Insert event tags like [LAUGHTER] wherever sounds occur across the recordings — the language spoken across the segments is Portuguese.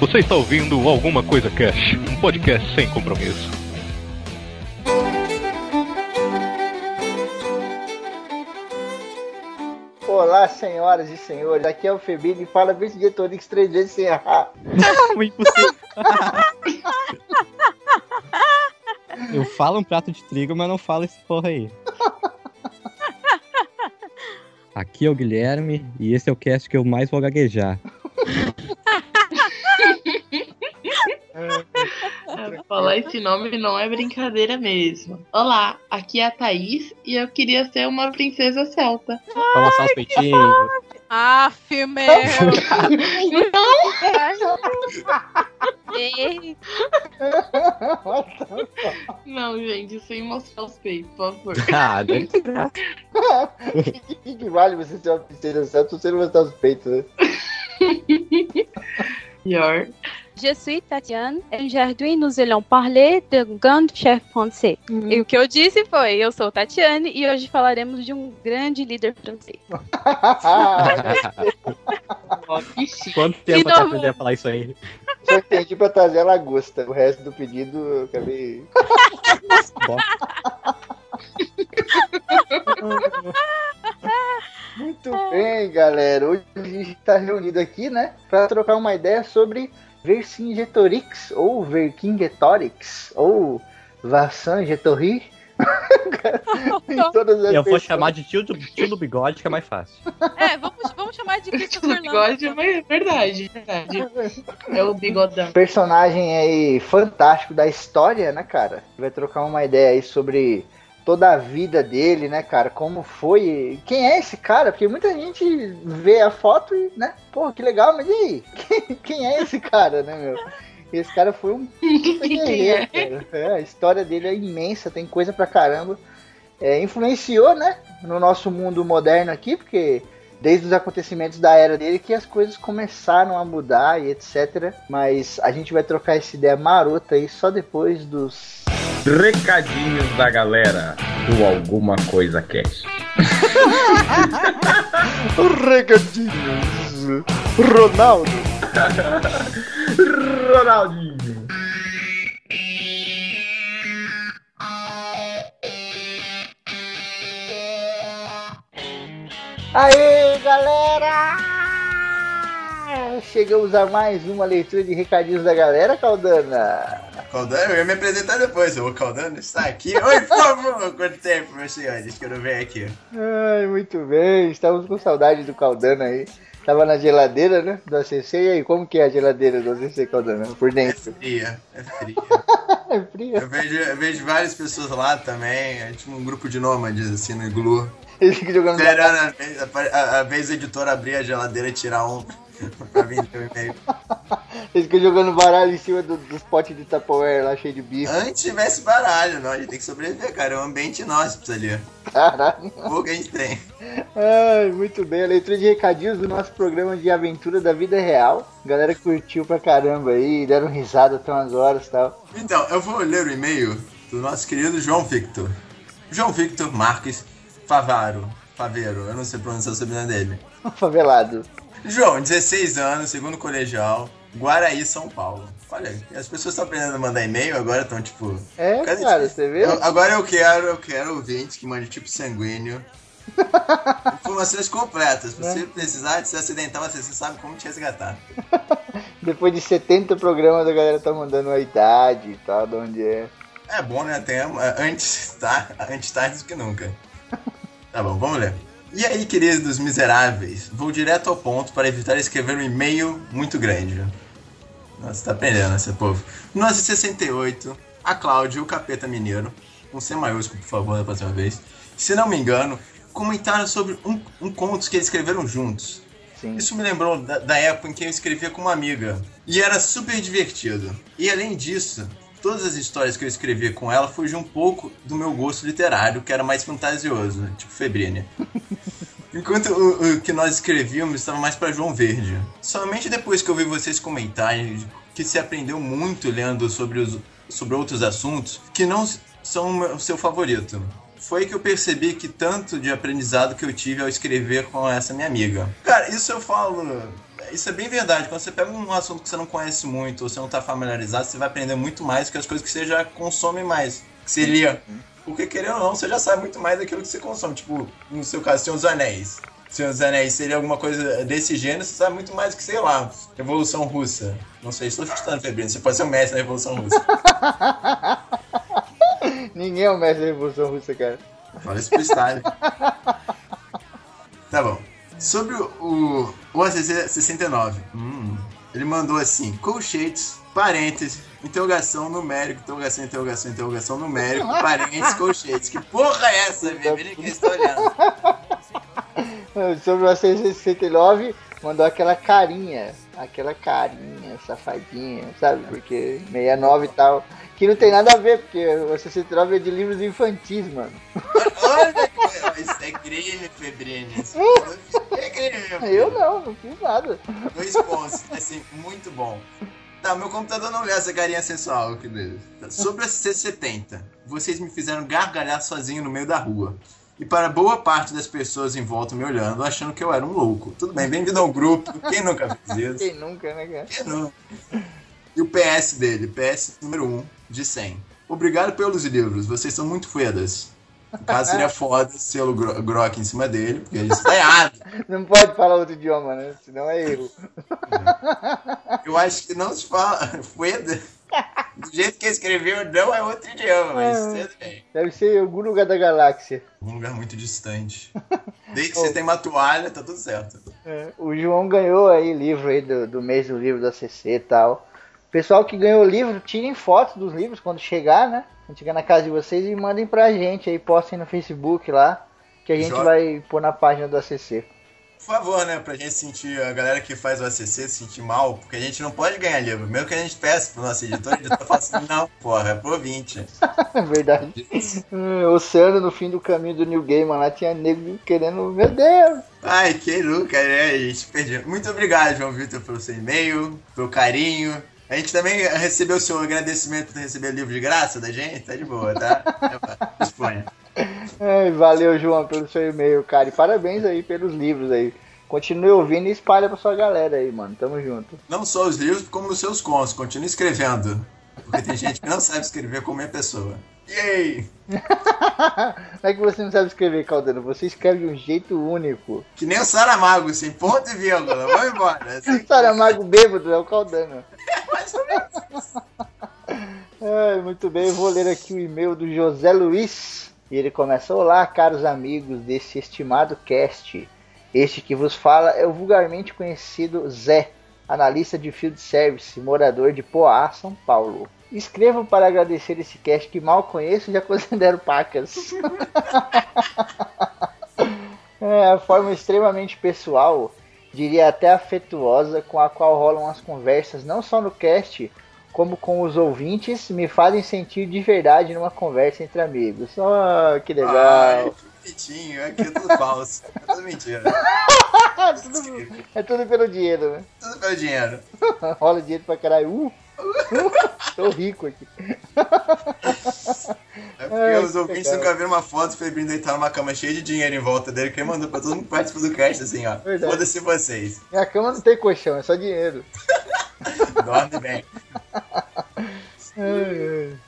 Você está ouvindo Alguma Coisa Cash, um podcast sem compromisso. Olá, senhoras e senhores. Aqui é o Febini e fala Vercingetorix três vezes sem errar. Impossível. Eu falo um prato de trigo, mas não falo esse porra aí. Aqui é o Guilherme e esse é o cast que eu mais vou gaguejar. Falar esse nome não é brincadeira mesmo. Olá, aqui é a Thaís e eu queria ser uma princesa celta. Balançar os peitinhos. Aff, meu! Ei, [LAUGHS] Não, gente, sem mostrar os peitos, por favor. Ah, graça. O que, que vale você ser uma princesa certa se você não mostrar os peitos, né? [LAUGHS] Pior. Je suis Tatiane et aujourd'hui nous allons parler de grande chef français. E o que eu disse foi, eu sou Tatiane e hoje falaremos de um grande líder francês. Ó, que chique. Quanto tempo novo. aprender a falar isso aí? Só entendi pra trazer a lagosta. O resto do pedido eu acabei. Muito bem, galera. Hoje a gente está reunido aqui, né, para trocar uma ideia sobre Vercingetorix ou Vercingetorix ou Vassangetorix. [LAUGHS] em todas as eu vou chamar de tio do, tio do bigode, que é mais fácil. É, vamos, vamos chamar de [LAUGHS] Christopher Bigode é ver- verdade, verdade. É o bigodão. [LAUGHS] personagem aí fantástico da história, né, cara? Vai trocar uma ideia aí sobre toda a vida dele, né, cara? Como foi. Quem é esse cara? Porque muita gente vê a foto e, né? Pô, que legal, mas e aí? [LAUGHS] Quem, quem é esse cara, né, meu? Esse cara foi um [LAUGHS] puta guerreiro, cara. É, a história dele é imensa, tem coisa pra caramba. É, influenciou, né, no nosso mundo moderno aqui, porque desde os acontecimentos da era dele que as coisas começaram a mudar e etc. Mas a gente vai trocar essa ideia marota aí só depois dos. Recadinhos da galera do Alguma Coisa Cast. Recadinhos! Ronaldo! [LAUGHS] Ronaldinho. Aê, galera! Chegamos a mais uma leitura de recadinhos da galera, Caldana. Caldano, eu ia me apresentar depois. O Caldano está aqui. Oi, por favor, quanto tempo, meus senhores, que eu não venho aqui. Ai, muito bem, estamos com saudade do Caldana aí. Tava na geladeira, né? Do ACC. E aí, como que é a geladeira do ACC, Caldana? Por É dentro. fria, é fria. [LAUGHS] É fria. Eu vejo, eu vejo várias pessoas lá também. É tipo um grupo de nômades, assim, no iglu. Ele fica jogando. Esperando a vez, a, a- a vez o editor abrir a geladeira e tirar um pra vir o e-mail. Ele fica jogando baralho em cima do- dos potes de Tupperware lá cheio de bife. Antes tivesse baralho, não. A gente tem que sobreviver, cara. É um ambiente inóspito ali. Caralho. O que a gente tem. Ai, muito bem. A leitura de recadinhos do nosso programa de aventura da vida real. A galera curtiu pra caramba aí, deram risada até umas horas e tal. Então, eu vou ler o e-mail do nosso querido João Victor. João Victor Marques Favaro. Faveiro, eu não sei pronunciar o sobrenome dele. [LAUGHS] Favelado. João, 16 anos, segundo colegial, Guaraí, São Paulo. Olha, as pessoas estão aprendendo a mandar e-mail, agora estão tipo. É, cara, você vê? Eu- agora eu quero, eu quero ouvintes que mandem tipo sanguíneo. [LAUGHS] Informações completas. Se você precisar de se acidentar, você sabe como te resgatar. [LAUGHS] Depois de 70 programas, a galera tá mandando a idade e tal, de onde é. É bom, né? Tem é, antes, tá? Antes tarde do que nunca. [LAUGHS] Tá bom, vamos ler. E aí, queridos miseráveis, vou direto ao ponto para evitar escrever um e-mail muito grande. Nossa, tá aprendendo esse povo. 1968, a Cláudia, o capeta mineiro, com C maiúsculo, por favor, da próxima vez, se não me engano, comentaram sobre um, um conto que eles escreveram juntos. Sim. Isso me lembrou da, da época em que eu escrevia com uma amiga. E era super divertido. E além disso, todas as histórias que eu escrevia com ela fugiam um pouco do meu gosto literário, que era mais fantasioso, tipo Febrine. [LAUGHS] Enquanto o, o que nós escrevíamos estava mais para João Verde. Somente depois que eu vi vocês comentarem que se aprendeu muito lendo sobre, os, sobre outros assuntos que não são o seu favorito. foi que eu percebi que tanto de aprendizado que eu tive ao escrever com essa minha amiga. Cara, isso eu falo. Isso é bem verdade. Quando você pega um assunto que você não conhece muito, ou você não está familiarizado, você vai aprender muito mais que as coisas que você já consome mais. Que lia. Porque, querendo ou não, você já sabe muito mais daquilo que você consome. Tipo, no seu caso, Senhor dos Anéis. Senhor dos Anéis seria alguma coisa desse gênero, você sabe muito mais do que, sei lá, Revolução Russa. Não sei, estou chutando, Febrino. Você pode ser o mestre da Revolução Russa. [LAUGHS] Ninguém é o mestre da Revolução Russa, cara. Fala isso pro Stalin. tá bom. Sobre o, o, o ACC 69, hum, ele mandou assim: colchetes, parênteses, interrogação numérico, interrogação, interrogação, interrogação numérico, [LAUGHS] parênteses, colchetes. Que porra é essa, velho? Ele que está olhando. [LAUGHS] Sobre o A669, mandou aquela carinha. Aquela carinha, safadinha, sabe? Porque 69 e tal. Que não tem nada a ver, porque o A669 é de livros infantis, mano. Olha que isso é crime, Febrine. Isso é crime. Eu não, não fiz nada. Dois pontos, assim, muito bom. Tá, meu computador não lê essa carinha sensual aqui dele. Sobre a C70, vocês me fizeram gargalhar sozinho no meio da rua. E para boa parte das pessoas em volta me olhando, achando que eu era um louco. Tudo bem, bem-vindo ao grupo. Quem nunca fez isso? Quem nunca, né, cara? Quem nunca? E o PS dele, PS número 1 de 100. Obrigado pelos livros, vocês são muito fodas. No caso, seria [LAUGHS] foda selo gro Grok em cima dele, porque isso tá errado. [LAUGHS] Não pode falar outro idioma, né? Senão é erro. Eu acho que não se fala [LAUGHS] foda. Do jeito que escreveu, não é outro idioma, mas tudo bem. Deve ser em algum lugar da galáxia. Um lugar muito distante. Desde que você tem uma toalha, tá tudo certo. É, o João ganhou aí livro aí do, do mês do livro da CC e tal. Pessoal que ganhou o livro, tirem fotos dos livros quando chegar, né? Quando chegar na casa de vocês e mandem pra gente aí, postem no Facebook lá, que a gente Joga. vai pôr na página do ACC. Por favor, né, pra gente sentir, a galera que faz o ACC se sentir mal, porque a gente não pode ganhar livro. Mesmo que a gente peça pro nosso editor, o editor fala assim, [LAUGHS] não, porra, é pro ouvinte. É [LAUGHS] verdade. Oceano no fim do caminho do New Game, lá tinha nego querendo, meu Deus. Ai, quem nunca, né, a gente perdeu. Muito obrigado, João Vitor, pelo seu e-mail, pelo carinho. A gente também recebeu o seu agradecimento por receber livro de graça da gente, tá de boa, tá? [LAUGHS] Disponha. Ai, valeu, João, pelo seu e-mail, cara. E parabéns aí pelos livros aí. Continue ouvindo e espalha pra sua galera aí, mano. Tamo junto. Não só os livros, como os seus contos. Continue escrevendo. Porque tem gente que não sabe escrever como é pessoa. Yay! [LAUGHS] Não é que você não sabe escrever, Caldano. Você escreve de um jeito único. Que nem o Saramago, sem ponto e vírgula. Vamos embora. Assim, [LAUGHS] Saramago bêbado é o Caldano. [LAUGHS] mais ou menos. Ai, muito bem, vou ler aqui o e-mail do José Luiz. E ele começa: Olá, caros amigos desse estimado cast. Este que vos fala é o vulgarmente conhecido Zé, analista de field service, morador de Poá, São Paulo. Escrevo para agradecer esse cast que mal conheço e já [LAUGHS] considero pacas. [LAUGHS] é forma extremamente pessoal, diria até afetuosa, com a qual rolam as conversas, não só no cast, como com os ouvintes, me fazem sentir de verdade numa conversa entre amigos. Oh, que legal! Ai, que bonitinho. Aqui é tudo falso. É tudo mentira. [LAUGHS] tudo, é tudo pelo dinheiro, né? Tudo pelo dinheiro. [LAUGHS] Rola dinheiro pra caralho. Uh, uh, tô rico aqui. É porque Ai, os ouvintes legal. nunca viram uma foto do Febrinho deitado numa cama cheia de dinheiro em volta dele, que ele mandou pra todo mundo que participa do cast, assim, ó. Foda-se vocês. Minha cama não tem colchão, é só dinheiro. [LAUGHS] Dorme bem.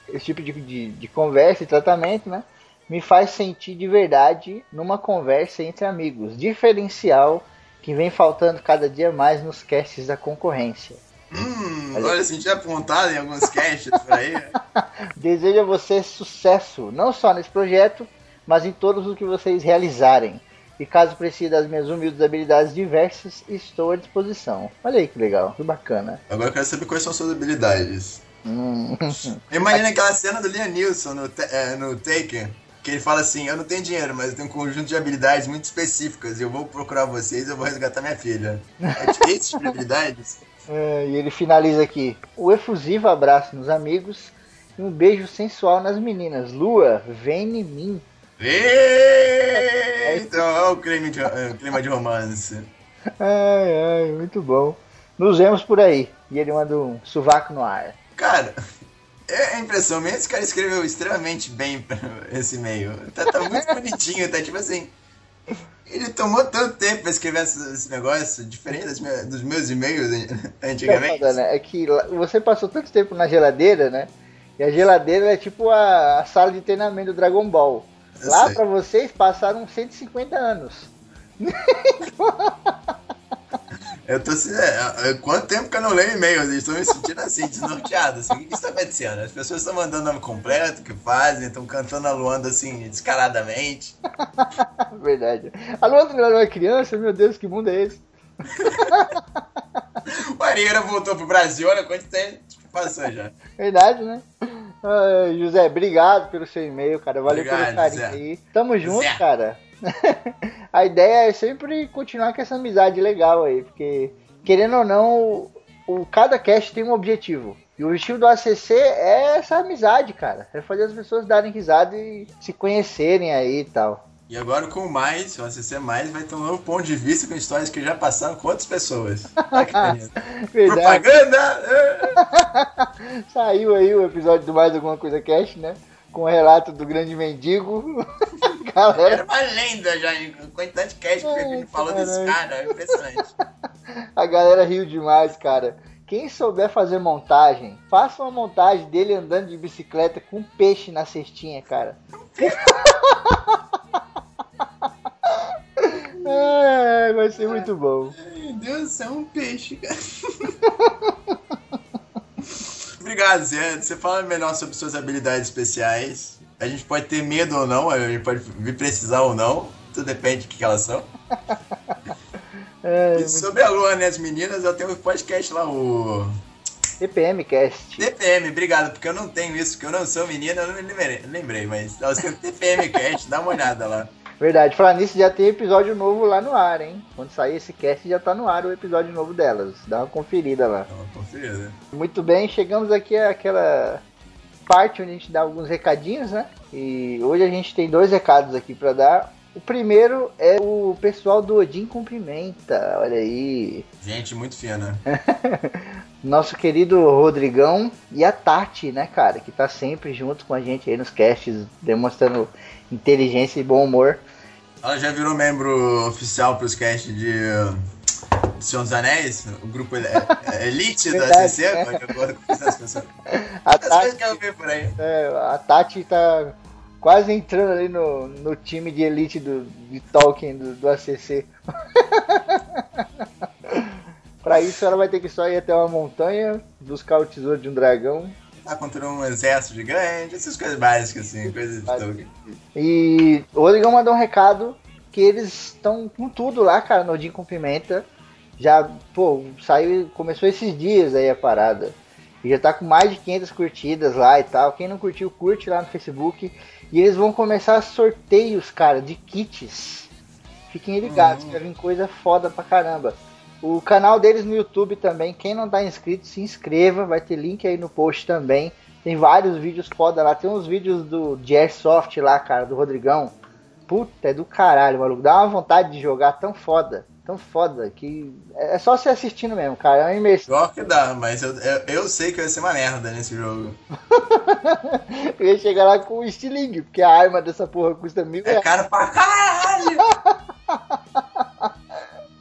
Esse tipo de, de, de conversa e tratamento, né? Me faz sentir de verdade numa conversa entre amigos. Diferencial que vem faltando cada dia mais nos casts da concorrência. Hum, olha, senti apontado em alguns casts por aí. [LAUGHS] Desejo a vocês sucesso, não só nesse projeto, mas em todos os que vocês realizarem. E caso precise das minhas humildes habilidades diversas, estou à disposição. Olha aí que legal, que bacana. Agora eu quero saber quais são suas habilidades. Hum. [LAUGHS] Imagina aquela cena do Liam Neeson no, eh, no Taken, que ele fala assim, eu não tenho dinheiro, mas eu tenho um conjunto de habilidades muito específicas eu vou procurar vocês e eu vou resgatar minha filha. [LAUGHS] É tipo de habilidades? É, e ele finaliza aqui. O efusivo abraço nos amigos e um beijo sensual nas meninas. Lua, vem em mim. Eita, olha o clima de, eh, clima de romance. Ai, ai, muito bom. Nos vemos por aí. E ele manda um sovaco no ar. Cara, É a impressão minha, esse cara escreveu extremamente bem [LAUGHS] esse e-mail. Tá, tá muito bonitinho, tá tipo assim. Ele tomou tanto tempo pra escrever esse, negócio, diferente dos meus, e-mails [LAUGHS] antigamente. É que você passou tanto tempo na geladeira, né? E a geladeira é tipo a, sala de treinamento do Dragon Ball. Eu Lá pra vocês passaram 150 anos. [LAUGHS] Eu tô assim, é, é, quanto tempo que eu não leio e-mails? Estou me sentindo assim, desnorteado. Assim, o que, está acontecendo? As pessoas estão mandando nome completo, o que fazem, estão cantando a Luanda assim, descaradamente. [LAUGHS] Verdade. A Luana não era criança? Meu Deus, que mundo é esse? [LAUGHS] O Arieira voltou pro Brasil, olha quanto tempo passou já. Verdade, né? Ai, José, obrigado pelo seu e-mail, cara. Valeu pelo Obrigado, carinho Zé. aí. Tamo junto, Zé. cara. [LAUGHS] a ideia é sempre continuar com essa amizade legal aí, porque, querendo ou não, o, o- cada cast tem um objetivo. E o objetivo do ACC é essa amizade, cara. É fazer as pessoas darem risada e se conhecerem aí e tal. E agora com o mais, o ACC Mais vai ter um novo ponto de vista com histórias que já passaram com outras pessoas. [LAUGHS] Propaganda! [LAUGHS] Saiu aí o episódio do Mais Alguma Coisa Cast, né? Com o relato do grande mendigo. Galera, Era uma lenda já, quantidade de cast que a gente falou desse cara, é impressionante. A galera riu demais, cara. Quem souber fazer montagem, faça uma montagem dele andando de bicicleta com um peixe na cestinha, cara. Ai, vai ser muito bom. Meu Deus, é um peixe, cara. [LAUGHS] Obrigado, Zé. Você fala melhor sobre suas habilidades especiais. A gente pode ter medo ou não, a gente pode vir precisar ou não. Tudo depende do que elas são. Ai, [LAUGHS] E sobre a Luana e as meninas, eu tenho um podcast lá, o TPM Cast. TPM. Obrigado, porque eu não tenho isso, porque eu não sou menina, eu não me lembrei, mas eu TPM [LAUGHS] Cast, dá uma olhada lá. Verdade, falar nisso, já tem episódio novo lá no ar, hein? Quando sair esse cast, já tá no ar o episódio novo delas. Dá uma conferida lá. Dá uma conferida. Muito bem, chegamos aqui àquela parte onde a gente dá alguns recadinhos, né? E hoje a gente tem dois recados aqui pra dar. O primeiro é o pessoal do Odin Cumprimenta, olha aí. Gente, muito fina. [LAUGHS] Nosso querido Rodrigão e a Tati, né, cara, que tá sempre junto com a gente aí nos casts, demonstrando inteligência e bom humor. Ela já virou membro oficial pros casts de uh, Senhor dos Anéis, o grupo ele- é- Elite da CC, as pessoas. A Tati, que por aí. é, a Tati tá quase entrando ali no, no time de elite do, de Tolkien do, do ACC. [LAUGHS] Pra isso ela vai ter que só ir até uma montanha, buscar o tesouro de um dragão. Tá contra um exército gigante, essas coisas básicas, assim, coisas de Tolkien. E o Rodrigão mandou um recado que eles estão com tudo lá, cara, no Odin com Pimenta. Já, pô, saiu, começou esses dias aí a parada. E já tá com mais de 500 curtidas lá e tal. Quem não curtiu, curte lá no Facebook. E eles vão começar sorteios, cara, de kits. Fiquem ligados, que vai vir coisa foda pra caramba. O canal deles no YouTube também, quem não tá inscrito, se inscreva. Vai ter link aí no post também. Tem vários vídeos foda lá. Tem uns vídeos do de Airsoft lá, cara, do Rodrigão. Puta, é do caralho, maluco. Dá uma vontade de jogar tão foda. Tão foda que é só se assistindo mesmo, cara. É uma imersão. Pior que dá, mas eu, eu, eu sei que vai ser uma merda nesse jogo. [LAUGHS] Eu ia chegar lá com o estilingue, porque a arma dessa porra custa mil É caro pra caralho! [LAUGHS]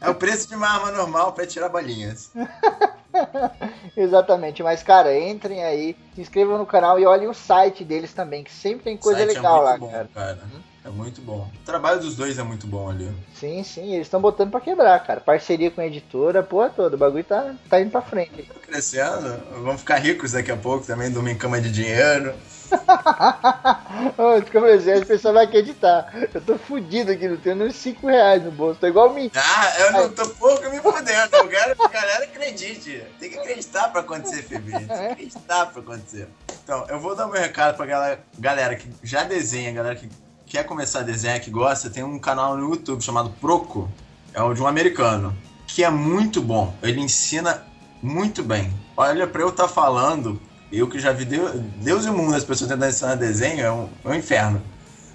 É o preço de uma arma normal pra tirar bolinhas. [LAUGHS] Exatamente, mas cara, entrem aí, se inscrevam no canal e olhem o site deles também, que sempre tem coisa site legal é lá, bom, cara. cara. É muito bom. O trabalho dos dois é muito bom ali. Sim, sim, eles estão botando pra quebrar, cara. Parceria com a editora, porra toda. O bagulho tá, tá indo pra frente. Tá crescendo, vamos ficar ricos daqui a pouco também, dormir em cama de dinheiro. [LAUGHS] Ô, Fica parecendo, as pessoas vão acreditar. Eu tô fudido aqui, não tenho nem 5 reais no bolso. Tô igual mim. Ah, eu não tô pouco me fudendo. Eu quero que a galera acredite. Tem que acreditar pra acontecer, Felipe. Tem que acreditar pra acontecer. Então, eu vou dar meu recado pra galera, galera que já desenha, galera que quer começar a desenhar, que gosta. Tem um canal no YouTube chamado Proco. É o de um americano. Que é muito bom. Ele ensina muito bem. Olha, pra eu estar falando, eu que já vi Deus, Deus e o mundo, as pessoas tentando ensinar desenho, é um, é um inferno.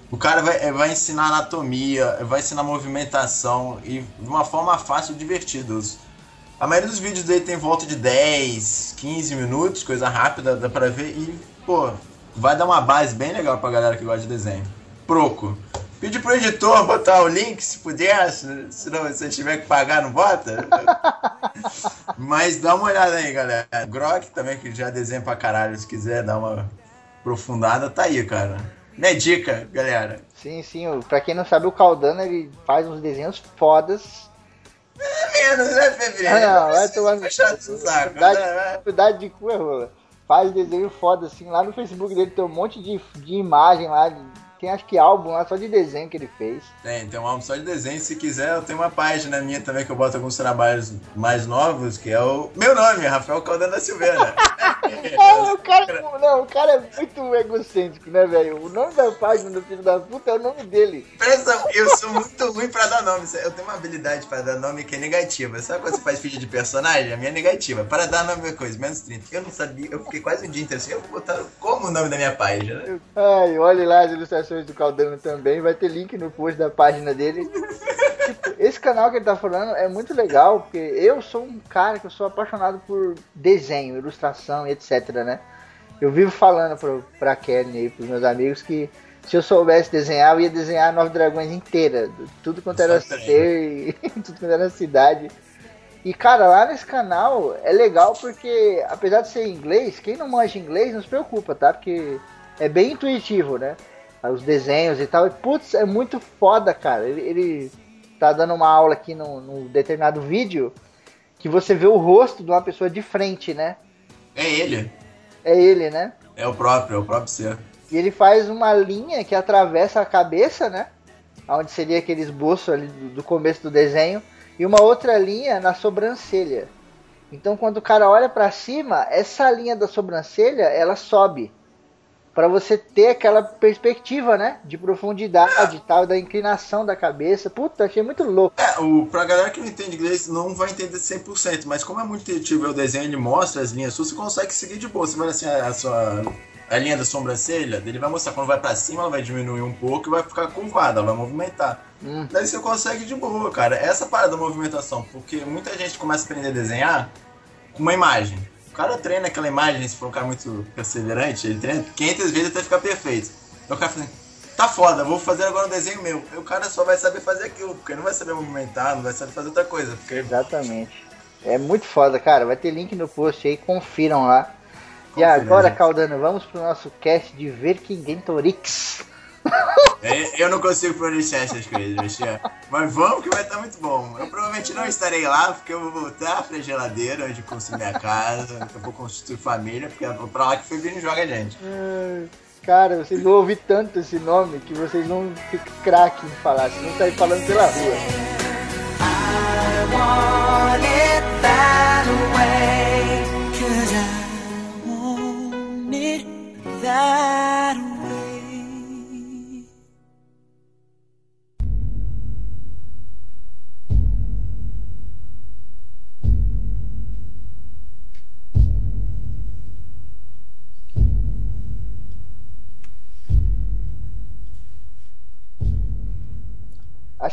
O cara vai, é, vai ensinar anatomia, vai ensinar movimentação e de uma forma fácil e divertida. A maioria dos vídeos dele tem volta de 10, 15 minutos, coisa rápida, dá pra ver. E pô, vai dar uma base bem legal pra galera que gosta de desenho. Proco. Pede pro editor botar o link, se puder, se, não, se tiver que pagar, não bota. [LAUGHS] Mas dá uma olhada aí, galera. Grok também, que já desenha pra caralho, se quiser dar uma aprofundada, tá aí, cara. Minha dica, galera. Sim, sim. Pra quem não sabe, o Caldano ele faz uns desenhos fodas. É menos, né, Fevereiro? Ah, não, vai tomar. Verdade. né? Cuidado de cu é rola. Faz desenho foda, assim. Lá no Facebook dele tem um monte de, de imagem lá. de- tem acho que álbum lá só de desenho que ele fez. Tem, tem um álbum só de desenho. Se quiser, eu tenho uma página minha também que eu boto alguns trabalhos mais novos, que é o meu nome, Rafael Caldano da Silveira. [LAUGHS] É, o cara, não, o cara é muito egocêntrico, né, velho? O nome da página do filho da puta é o nome dele. Presta, eu sou muito ruim pra dar nome. Eu tenho uma habilidade pra dar nome que é negativa. Sabe quando você faz filho de personagem? A minha é negativa. Para dar nome é coisa, menos 30. Eu não sabia, eu fiquei quase um dia inteiro assim. Eu vou botar como o nome da minha página. Ai, olhe lá as ilustrações do Caldano também. Vai ter link no post da página dele. Tipo, esse canal que ele tá falando é muito legal, porque eu sou um cara que eu sou apaixonado por desenho, ilustração e etc, né? Eu vivo falando pro, pra Kelly aí, pros meus amigos, que se eu soubesse desenhar, eu ia desenhar Nove Dragões inteira. Tudo quanto era ser, e [LAUGHS] tudo quanto era cidade. E cara, lá nesse canal é legal porque, apesar de ser em inglês, quem não manja inglês não se preocupa, tá? Porque é bem intuitivo, né? Os desenhos e tal. E putz, é muito foda, cara. Ele, ele tá dando uma aula aqui num, num determinado vídeo que você vê o rosto de uma pessoa de frente, né? É ele. É ele, né? É o próprio, é o próprio ser. E ele faz uma linha que atravessa a cabeça, né? Onde seria aquele esboço ali do, do começo do desenho. E uma outra linha na sobrancelha. Então quando o cara olha pra cima, essa linha da sobrancelha, ela sobe. Pra você ter aquela perspectiva, né? De profundidade e tal, da inclinação da cabeça. Puta, achei muito louco. É, o, pra galera que não entende inglês, não vai entender 100%, mas como é muito intuitivo o desenho, ele mostra as linhas suas, você consegue seguir de boa. Você vai assim, a, a sua. A linha da sobrancelha, ele vai mostrar quando vai pra cima, ela vai diminuir um pouco e vai ficar curvada, ela vai movimentar. Hum. Daí você consegue de boa, cara. Essa parada da movimentação, porque muita gente começa a aprender a desenhar com uma imagem. O cara treina aquela imagem, se for um cara muito perseverante, ele treina 500 vezes até ficar perfeito. Aí o cara fala assim, tá foda, vou fazer agora um desenho meu. Aí o cara só vai saber fazer aquilo, porque não vai saber movimentar, não vai saber fazer outra coisa. Porque Exatamente. É muito foda, cara. Vai ter link no post aí, confiram lá. E Confira, agora, gente. Caldano, vamos pro nosso cast de Verkingentorix. [LAUGHS] Eu não consigo pronunciar essas coisas, Michel. Mas vamos que vai estar muito bom. Eu provavelmente não estarei lá, porque eu vou voltar pra geladeira onde construir minha casa, eu vou construir família, porque é pra lá que o Febrino joga a gente. Cara, vocês vão ouvir tanto esse nome que vocês não ficam craque em falar, vocês vão sair falando pela rua.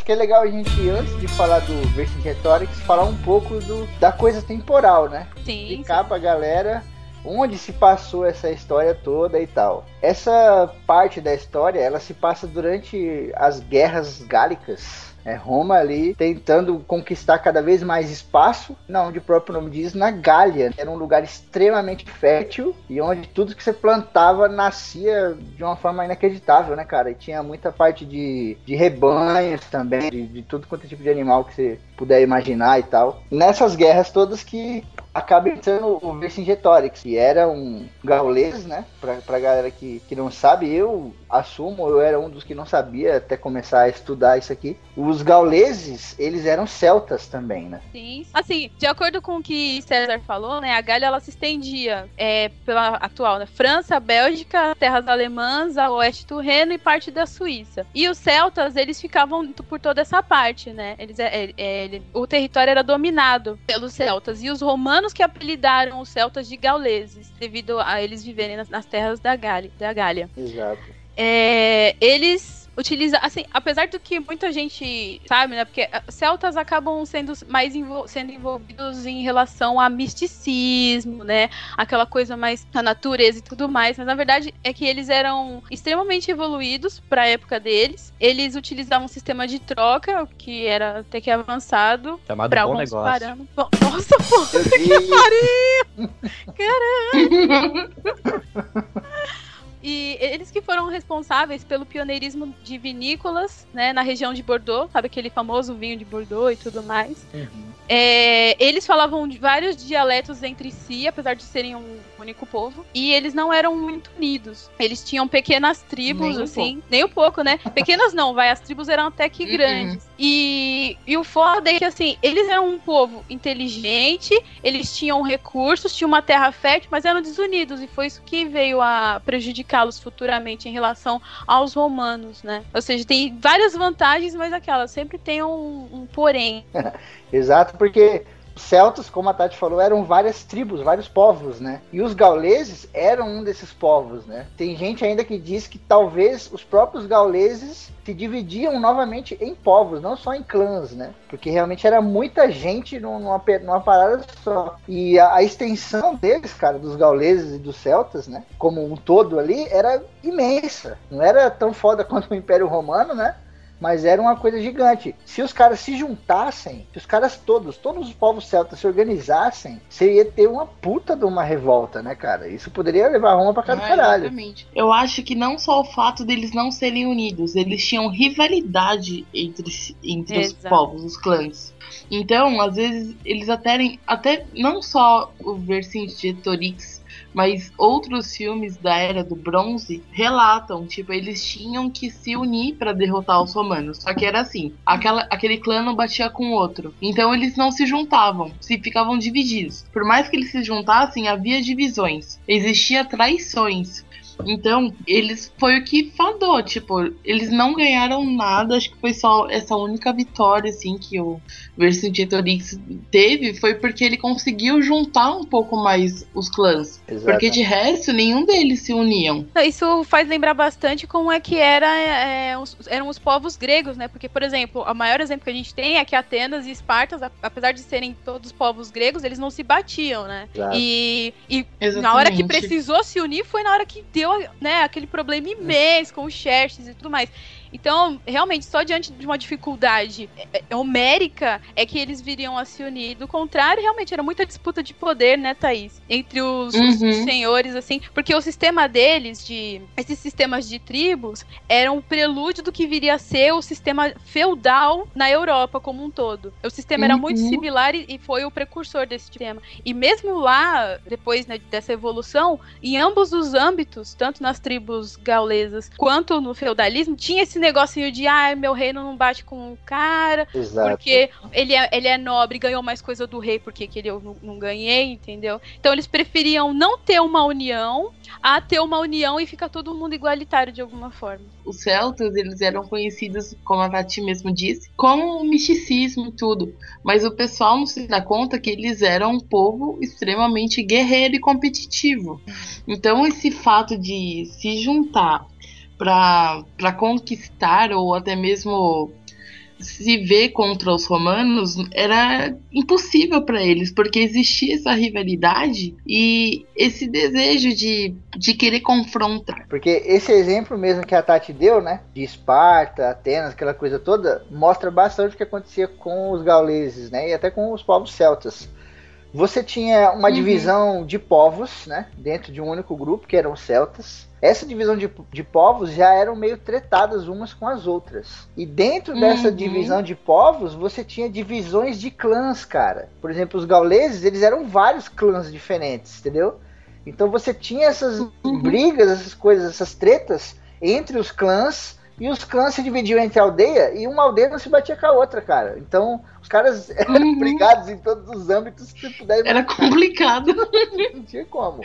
Acho que é legal a gente, antes de falar do Vercingetorix, falar um pouco do, da coisa temporal, né? Sim. explicar pra galera onde se passou essa história toda e tal. Essa parte da história, ela se passa durante as guerras gálicas. É Roma ali tentando conquistar cada vez mais espaço, na onde o próprio nome diz, na Gália. Era um lugar extremamente fértil e onde tudo que você plantava nascia de uma forma inacreditável, né, cara? E tinha muita parte de, de rebanhos também, de, de tudo quanto é tipo de animal que você puder imaginar e tal. Nessas guerras todas que acaba entrando o Vercingetorix, que era um gaulês, né? Pra, pra galera que, que não sabe, eu assumo, eu era um dos que não sabia até começar a estudar isso aqui. Os gauleses, eles eram celtas também, né? Sim. Assim, de acordo com o que César falou, né, a Gália ela se estendia é, pela atual, né, França, Bélgica, terras alemãs, a oeste do Reno e parte da Suíça. E os celtas, eles ficavam por toda essa parte, né? Eles, é, é, ele- o território era dominado pelos celtas e os romanos que apelidaram os celtas de gauleses, devido a eles viverem nas, nas terras da Gália. Da Gália. Exato. É, eles utiliza, assim, apesar do que muita gente sabe, né? Porque ah, celtas acabam sendo mais envol sendo envolvidos em relação a misticismo, né? Aquela coisa mais da natureza e tudo mais, mas na verdade é que eles eram extremamente evoluídos para a época deles. Eles utilizavam um sistema de troca, que era até que avançado para bom alguns negócio. parâmetros. [LAUGHS] Nossa, Eu que pariu! [LAUGHS] Caramba! Foram responsáveis pelo pioneirismo de vinícolas, né, na região de Bordeaux, sabe aquele famoso vinho de Bordeaux e tudo mais. É, eles falavam vários dialetos entre si, apesar de serem um único povo, e eles não eram muito unidos. Eles tinham pequenas tribos, Nem um assim, nem um pouco, né? Pequenas não, vai, as tribos eram até que Uhum. grandes. E, e o foda é que, assim, eles eram um povo inteligente, eles tinham recursos, tinham uma terra fértil, mas eram desunidos, e foi isso que veio a prejudicá-los futuramente em relação aos romanos, né? Ou seja, tem várias vantagens, mas aquela sempre tem um, um porém. [LAUGHS] Exato, porque celtas, como a Tati falou, eram várias tribos, vários povos, né? E os gauleses eram um desses povos, né? Tem gente ainda que diz que talvez os próprios gauleses se dividiam novamente em povos, não só em clãs, né? Porque realmente era muita gente numa, numa parada só. E a, a extensão deles, cara, dos gauleses e dos celtas, né? Como um todo ali, era imensa. Não era tão foda [LAUGHS] quanto o Império Romano, né? Mas era uma coisa gigante. Se os caras se juntassem, se os caras todos, todos os povos celtas se organizassem, você ia ter uma puta de uma revolta, né, cara? Isso poderia levar Roma pra cá do Ah, caralho. exatamente. Eu acho que não só o fato deles não serem unidos, eles tinham rivalidade entre, entre os povos, os clãs. Então, às vezes, eles até, até não só o Vercingetorix, mas outros filmes da Era do Bronze relatam, tipo, eles tinham que se unir pra derrotar os romanos. Só que era assim, aquela, aquele clã não batia com o outro. Então eles não se juntavam, se ficavam divididos. Por mais que eles se juntassem, havia divisões. Existia traições. Então, eles foi o que fadou, tipo, eles não ganharam nada, acho que foi só essa única vitória assim que o Vercingetorix teve foi porque ele conseguiu juntar um pouco mais os clãs. Exato. Porque de resto, nenhum deles se uniam. Isso faz lembrar bastante como é que era, é, os- eram os povos gregos, né? Porque, por exemplo, o maior exemplo que a gente tem é que Atenas e Esparta, a- apesar de serem todos povos gregos, eles não se batiam, né? Exato. E, e na hora que precisou se unir foi na hora que deu né, aquele problema imenso com os Xerxes e tudo mais. Então, realmente, só diante de uma dificuldade é, é, homérica é que eles viriam a se unir. Do contrário, realmente, era muita disputa de poder, né, Thaís? Entre os, os Uhum. senhores, assim. Porque o sistema deles, de esses sistemas de tribos, eram um prelúdio do que viria a ser o sistema feudal na Europa como um todo. O sistema era muito Uhum. similar e, e foi o precursor desse sistema. E mesmo lá, depois né, dessa evolução, em ambos os âmbitos, tanto nas tribos gaulesas quanto no feudalismo, tinha esse negocinho de, ah, meu reino não bate com o cara, Exato. porque ele é, ele é nobre, ganhou mais coisa do rei, porque que ele eu não, não ganhei, entendeu? Então eles preferiam não ter uma união a ter uma união e ficar todo mundo igualitário de alguma forma. os celtas eles eram conhecidos, como a Tati mesmo disse, com o misticismo e tudo. Mas o pessoal não se dá conta que eles eram um povo extremamente guerreiro e competitivo. Então esse fato de se juntar para conquistar ou até mesmo se ver contra os romanos era impossível para eles, porque existia essa rivalidade e esse desejo de, de querer confrontar. Porque esse exemplo mesmo que a Tati deu, né? De Esparta, Atenas, aquela coisa toda, mostra bastante o que acontecia com os gauleses, né? E até com os povos celtas. Você tinha uma Uhum. divisão de povos, né? Dentro de um único grupo, que eram os celtas. Essa divisão de, de povos já eram meio tretadas umas com as outras. E dentro dessa Uhum. divisão de povos, você tinha divisões de clãs, cara. Por exemplo, os gauleses, eles eram vários clãs diferentes, entendeu? Então você tinha essas Uhum. brigas, essas coisas, essas tretas entre os clãs e os clãs se dividiam entre aldeia e uma aldeia não se batia com a outra, cara. Então os caras [LAUGHS] eram Uhum. brigados em todos os âmbitos que você puder Era complicado. [LAUGHS] não tinha como.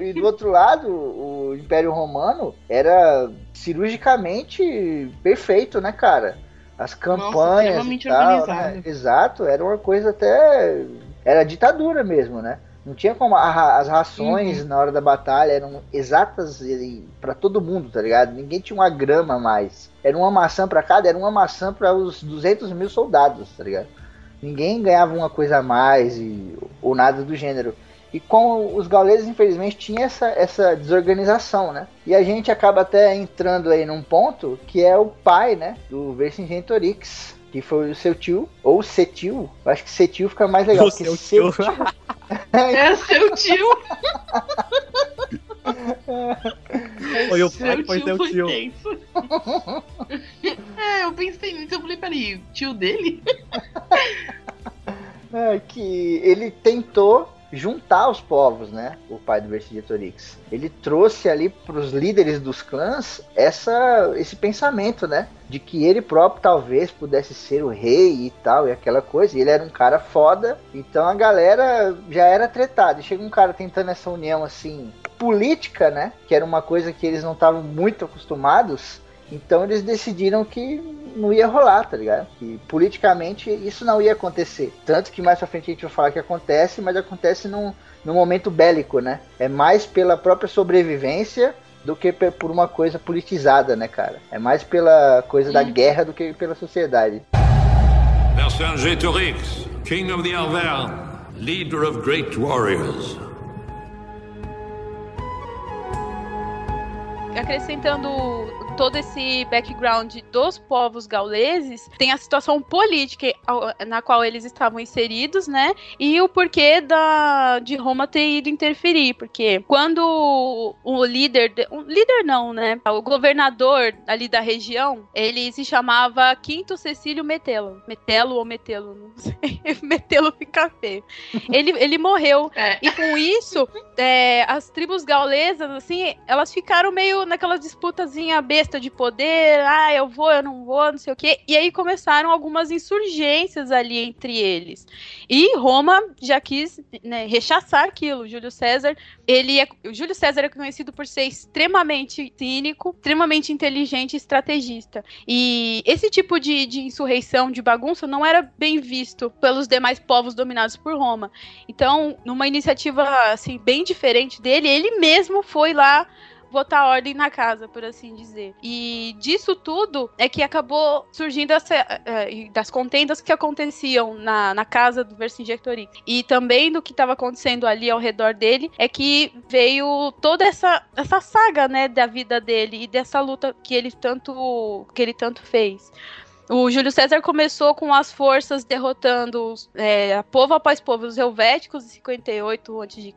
E do outro lado, o Império Romano era cirurgicamente perfeito, né, cara? As campanhas extremamente e tal, organizado. né? Exato, era uma coisa até era ditadura mesmo, né? Não tinha como a, as rações uhum. na hora da batalha eram exatas para todo mundo, tá ligado? Ninguém tinha uma grama mais. Era uma maçã para cada, era uma maçã para os 200 mil soldados, tá ligado? Ninguém ganhava uma coisa a mais e, ou nada do gênero. E com os gauleses, infelizmente, tinha essa, essa desorganização, né? E a gente acaba até entrando aí num ponto que é o pai, né? Do Vercingetorix, que foi o seu tio, ou Cetil. Eu acho que Cetil fica mais legal. O seu seu tio. [LAUGHS] é seu tio. [LAUGHS] Foi o pai foi seu tio. é, eu pensei nisso, eu falei, peraí, tio dele? é, que ele tentou juntar os povos, né? O pai do Vercingetorix. Ele trouxe ali para os líderes dos clãs essa, esse pensamento, né? De que ele próprio talvez pudesse ser o rei e tal, e aquela coisa. E ele era um cara foda, então a galera já era tretada. E chega um cara tentando essa união assim política, né? Que era uma coisa que eles não estavam muito acostumados. Então eles decidiram que não ia rolar, tá ligado? Que politicamente isso não ia acontecer. Tanto que mais pra frente a gente vai falar que acontece, mas acontece num, num momento bélico, né? É mais pela própria sobrevivência do que por uma coisa politizada, né, cara? É mais pela coisa da guerra do que pela sociedade. Vercingetorix, King of the Arverne, leader of great warriors. Acrescentando todo esse background dos povos gauleses, tem a situação política na qual eles estavam inseridos, né? E o porquê da, de Roma ter ido interferir. Porque quando o líder. De, um líder não, né? O governador ali da região, ele se chamava Quinto Cecílio Metelo. Metelo ou Metelo, não sei. [LAUGHS] Metelo fica feio. Ele, ele morreu. É. E com isso, é, as tribos gaulesas, assim, elas ficaram meio naquela disputazinha besta de poder, ah, eu vou, eu não vou, não sei o quê. E aí começaram algumas insurgências ali entre eles. E Roma já quis né, rechaçar aquilo. Júlio César, ele é, o Júlio César é conhecido por ser extremamente cínico, extremamente inteligente e estrategista. E esse tipo de, de insurreição, de bagunça, não era bem visto pelos demais povos dominados por Roma. Então, numa iniciativa assim bem diferente dele, ele mesmo foi lá botar ordem na casa, por assim dizer. E disso tudo é que acabou surgindo essa, uh, das contendas que aconteciam na, na casa do Vercingetorix. E também do que estava acontecendo ali ao redor dele é que veio toda essa, essa saga, né, da vida dele e dessa luta que ele tanto que ele tanto fez. O Júlio César começou com as forças derrotando é, povo após povo os helvéticos em 58 a.C.,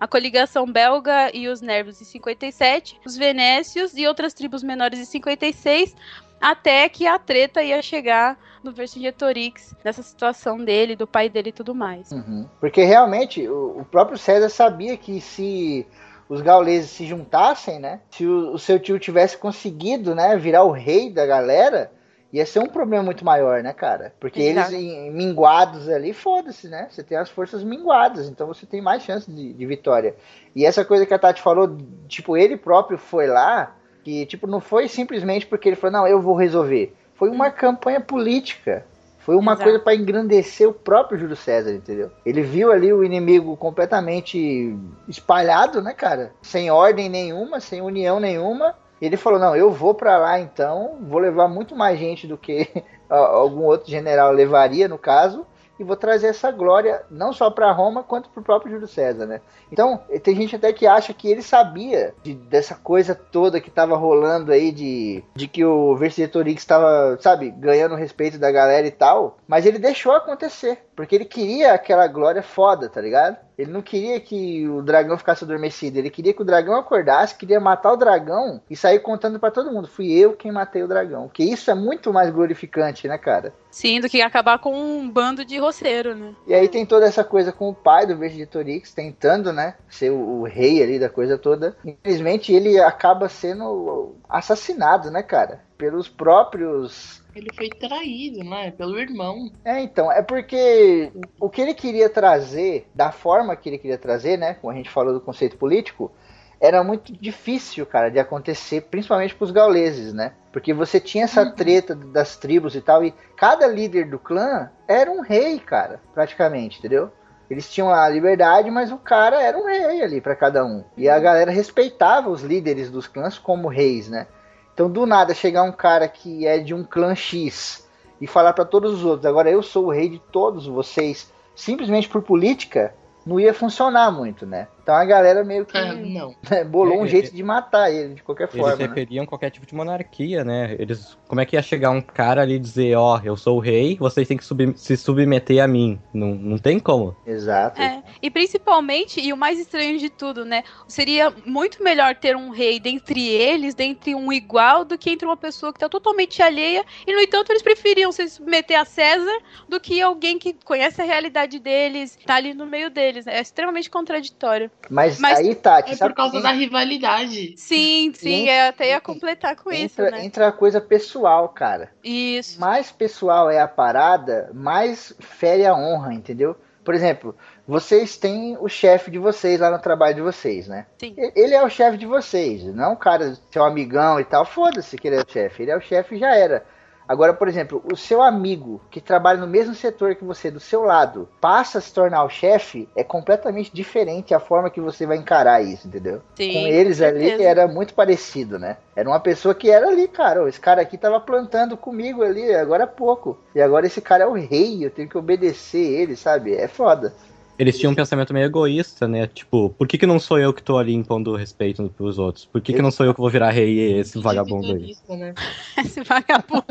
a coligação belga e os nervos em 57, os venécios e outras tribos menores em 56, até que a treta ia chegar no Vercingetorix, nessa situação dele, do pai dele e tudo mais. Uhum. Porque realmente o, próprio César sabia que se os gauleses se juntassem, né? Se o, o, seu tio tivesse conseguido, né, virar o rei da galera, ia ser um problema muito maior, né, cara? Porque Exato. eles minguados ali, foda-se, né? Você tem as forças minguadas, então você tem mais chance de, de, vitória. E essa coisa que a Tati falou, tipo, ele próprio foi lá, que, tipo, não foi simplesmente porque ele falou, não, eu vou resolver. Foi uma hum. campanha política. Foi uma Exato. coisa para engrandecer o próprio Júlio César, entendeu? Ele viu ali o inimigo completamente espalhado, né, cara? Sem ordem nenhuma, sem união nenhuma ele falou: Não, eu vou para lá então, vou levar muito mais gente do que [LAUGHS] algum outro general levaria, no caso, e vou trazer essa glória não só para Roma quanto para o próprio Júlio César, né? Então tem gente até que acha que ele sabia de, dessa coisa toda que estava rolando aí de, de que o Vercingetorix estava, sabe, ganhando respeito da galera e tal, mas ele deixou acontecer porque ele queria aquela glória foda, tá ligado? Ele não queria que o dragão ficasse adormecido, ele queria que o dragão acordasse, queria matar o dragão e sair contando para todo mundo: fui eu quem matei o dragão. Que isso é muito mais glorificante, né, cara? Sim, do que acabar com um bando de roceiro, né? E aí tem toda essa coisa com o pai do Vercingetorix tentando, né, ser o, o rei ali da coisa toda. Infelizmente ele acaba sendo assassinado, né, cara? Pelos próprios ele foi traído, né? Pelo irmão. É, então, é porque o que ele queria trazer, da forma que ele queria trazer, né? Como a gente falou do conceito político, era muito difícil, cara, de acontecer, principalmente para os gauleses, né? Porque você tinha essa uhum. treta das tribos e tal, e cada líder do clã era um rei, cara, praticamente, entendeu? Eles tinham a liberdade, mas o cara era um rei ali para cada um. E a galera respeitava os líderes dos clãs como reis, né? Então, do nada, chegar um cara que é de um clã X e falar para todos os outros, agora eu sou o rei de todos vocês, simplesmente por política, não ia funcionar muito, né? Então a galera meio que É, não. [LAUGHS] né, bolou um É, jeito de matar ele de qualquer Eles forma. né? referiam qualquer tipo de monarquia, né? Eles, como é que ia chegar um cara ali e dizer, ó, eu sou o rei, vocês têm que sub- se submeter a mim? Não, não tem como. Exato. É, e principalmente, e o mais estranho de tudo, né? Seria muito melhor ter um rei dentre eles, dentre um igual, do que entre uma pessoa que tá totalmente alheia. E, no entanto, eles preferiam se submeter a César do que alguém que conhece a realidade deles, tá ali no meio deles. É extremamente contraditório. Mas, Mas aí, Tati, É sabe por causa quem da rivalidade. Sim, sim, E- eu até ia completar com isso, entra, né? entra a coisa pessoal, cara. Isso. mais pessoal é a parada, mais fere a honra, entendeu? Por exemplo, vocês têm o chefe de vocês lá no trabalho de vocês, né? Sim. Ele é o chefe de vocês, não o cara, seu amigão e tal. Foda-se que ele é o chefe. Ele é o chefe e já era. Agora, por exemplo, o seu amigo que trabalha no mesmo setor que você, do seu lado, passa a se tornar o chefe, é completamente diferente a forma que você vai encarar isso, entendeu? Sim, com eles com ali era muito parecido, né? Era uma pessoa que era ali, cara. Esse cara aqui tava plantando comigo ali agora há pouco. E agora esse cara é o rei, eu tenho que obedecer ele, sabe? É foda. Eles tinham um pensamento meio egoísta, né? Tipo, por que, que não sou eu que tô ali impondo respeito pros outros? Por que, que não sou eu que vou virar rei e esse vagabundo aí? Né? [LAUGHS] Esse vagabundo.